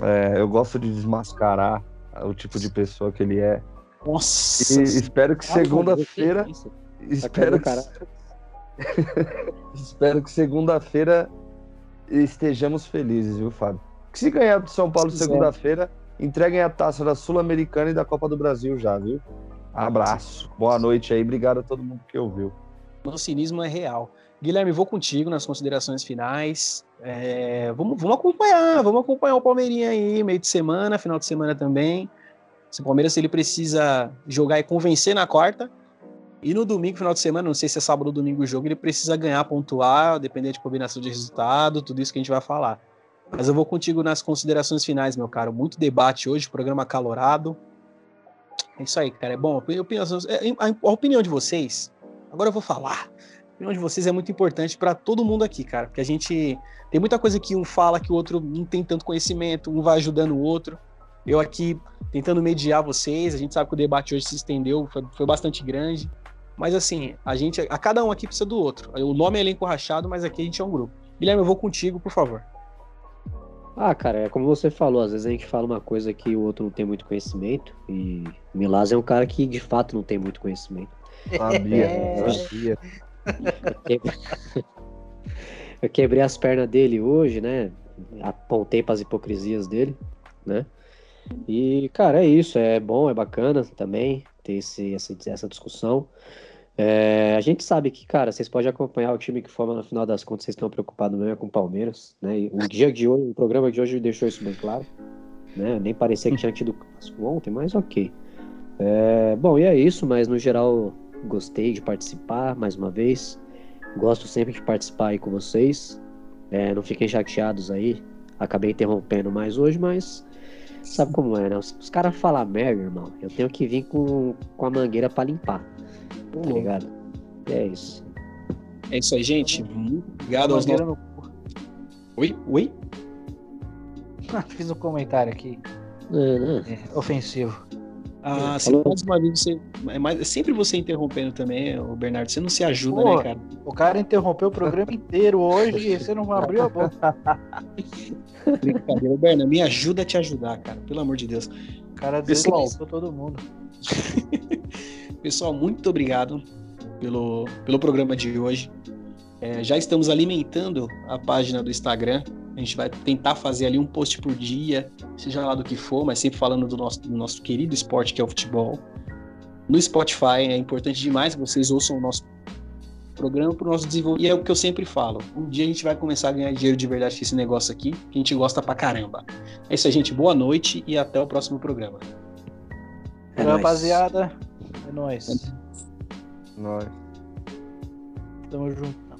É, eu gosto de desmascarar o tipo de pessoa que ele é. Nossa. E espero que segunda-feira. Espero que, caralho. espero que segunda-feira estejamos felizes, viu, Fábio? Que se ganhar do São Paulo segunda-feira, entreguem a taça da Sul-Americana e da Copa do Brasil já, viu? Abraço. Boa noite aí. Obrigado a todo mundo que ouviu. O cinismo é real. Guilherme, vou contigo nas considerações finais. É, vamos, vamos acompanhar, vamos acompanhar o Palmeirinha aí, meio de semana, final de semana também. Se o Palmeiras ele precisa jogar e convencer na quarta. E no domingo, final de semana, não sei se é sábado ou domingo o jogo, ele precisa ganhar, pontuar, depender de combinação de resultado, tudo isso que a gente vai falar. Mas eu vou contigo nas considerações finais, meu caro. Muito debate hoje, programa acalorado. É isso aí, cara. É bom. A opinião, a opinião de vocês, agora eu vou falar. A opinião de vocês é muito importante para todo mundo aqui, cara. Porque a gente tem muita coisa que um fala que o outro não tem tanto conhecimento, um vai ajudando o outro. Eu aqui tentando mediar vocês, a gente sabe que o debate hoje se estendeu, foi, foi bastante grande. Mas assim, a gente, a cada um aqui precisa do outro. O nome é elenco rachado, mas aqui a gente é um grupo. Guilherme, eu vou contigo, por favor. Ah, cara, é como você falou, às vezes a gente fala uma coisa que o outro não tem muito conhecimento, e o Milaz é um cara que de fato não tem muito conhecimento. Sabia, É. sabia. Eu quebrei... eu quebrei as pernas dele hoje, né? Apontei para as hipocrisias dele, né? E, cara, é isso, é bom, é bacana também ter esse, essa, essa discussão. É, a gente sabe que, cara, vocês podem acompanhar o time que forma no final das contas, vocês estão preocupados mesmo com o Palmeiras, né? E o dia de hoje, o programa de hoje deixou isso bem claro, né? Nem parecia que tinha tido ontem, mas ok. É, bom, e é isso, mas no geral gostei de participar mais uma vez. Gosto sempre de participar aí com vocês. É, não fiquem chateados aí. Acabei interrompendo mais hoje, mas sabe como é, né? Os, os caras falam merda, irmão. Eu tenho que vir com, com a mangueira pra limpar. Tá ligado? E é isso. É isso aí, gente. Muito obrigado aos nossos... no. Oi? Oi? Fiz um comentário aqui, É, né? é, ofensivo. Ah, É, mais uma vez, você, é mais, é sempre você interrompendo também, o Bernardo. Você não se ajuda, Pô. né, cara? O cara interrompeu o programa inteiro hoje e você não abriu a boca. Brincadeira. Bernardo, me ajuda a te ajudar, cara. Pelo amor de Deus. O cara desrespetou todo mundo. Pessoal, muito obrigado pelo, pelo programa de hoje. É, já estamos alimentando a página do Instagram. A gente vai tentar fazer ali um post por dia, seja lá do que for, mas sempre falando do nosso, do nosso querido esporte que é o futebol. No Spotify é importante demais que vocês ouçam o nosso programa para o nosso desenvolvimento. E é o que eu sempre falo: um dia a gente vai começar a ganhar dinheiro de verdade com esse negócio aqui, que a gente gosta pra caramba. É isso aí, gente. Boa noite e até o próximo programa. É nóis. Rapaziada, é nóis. Nós. Tamo junto.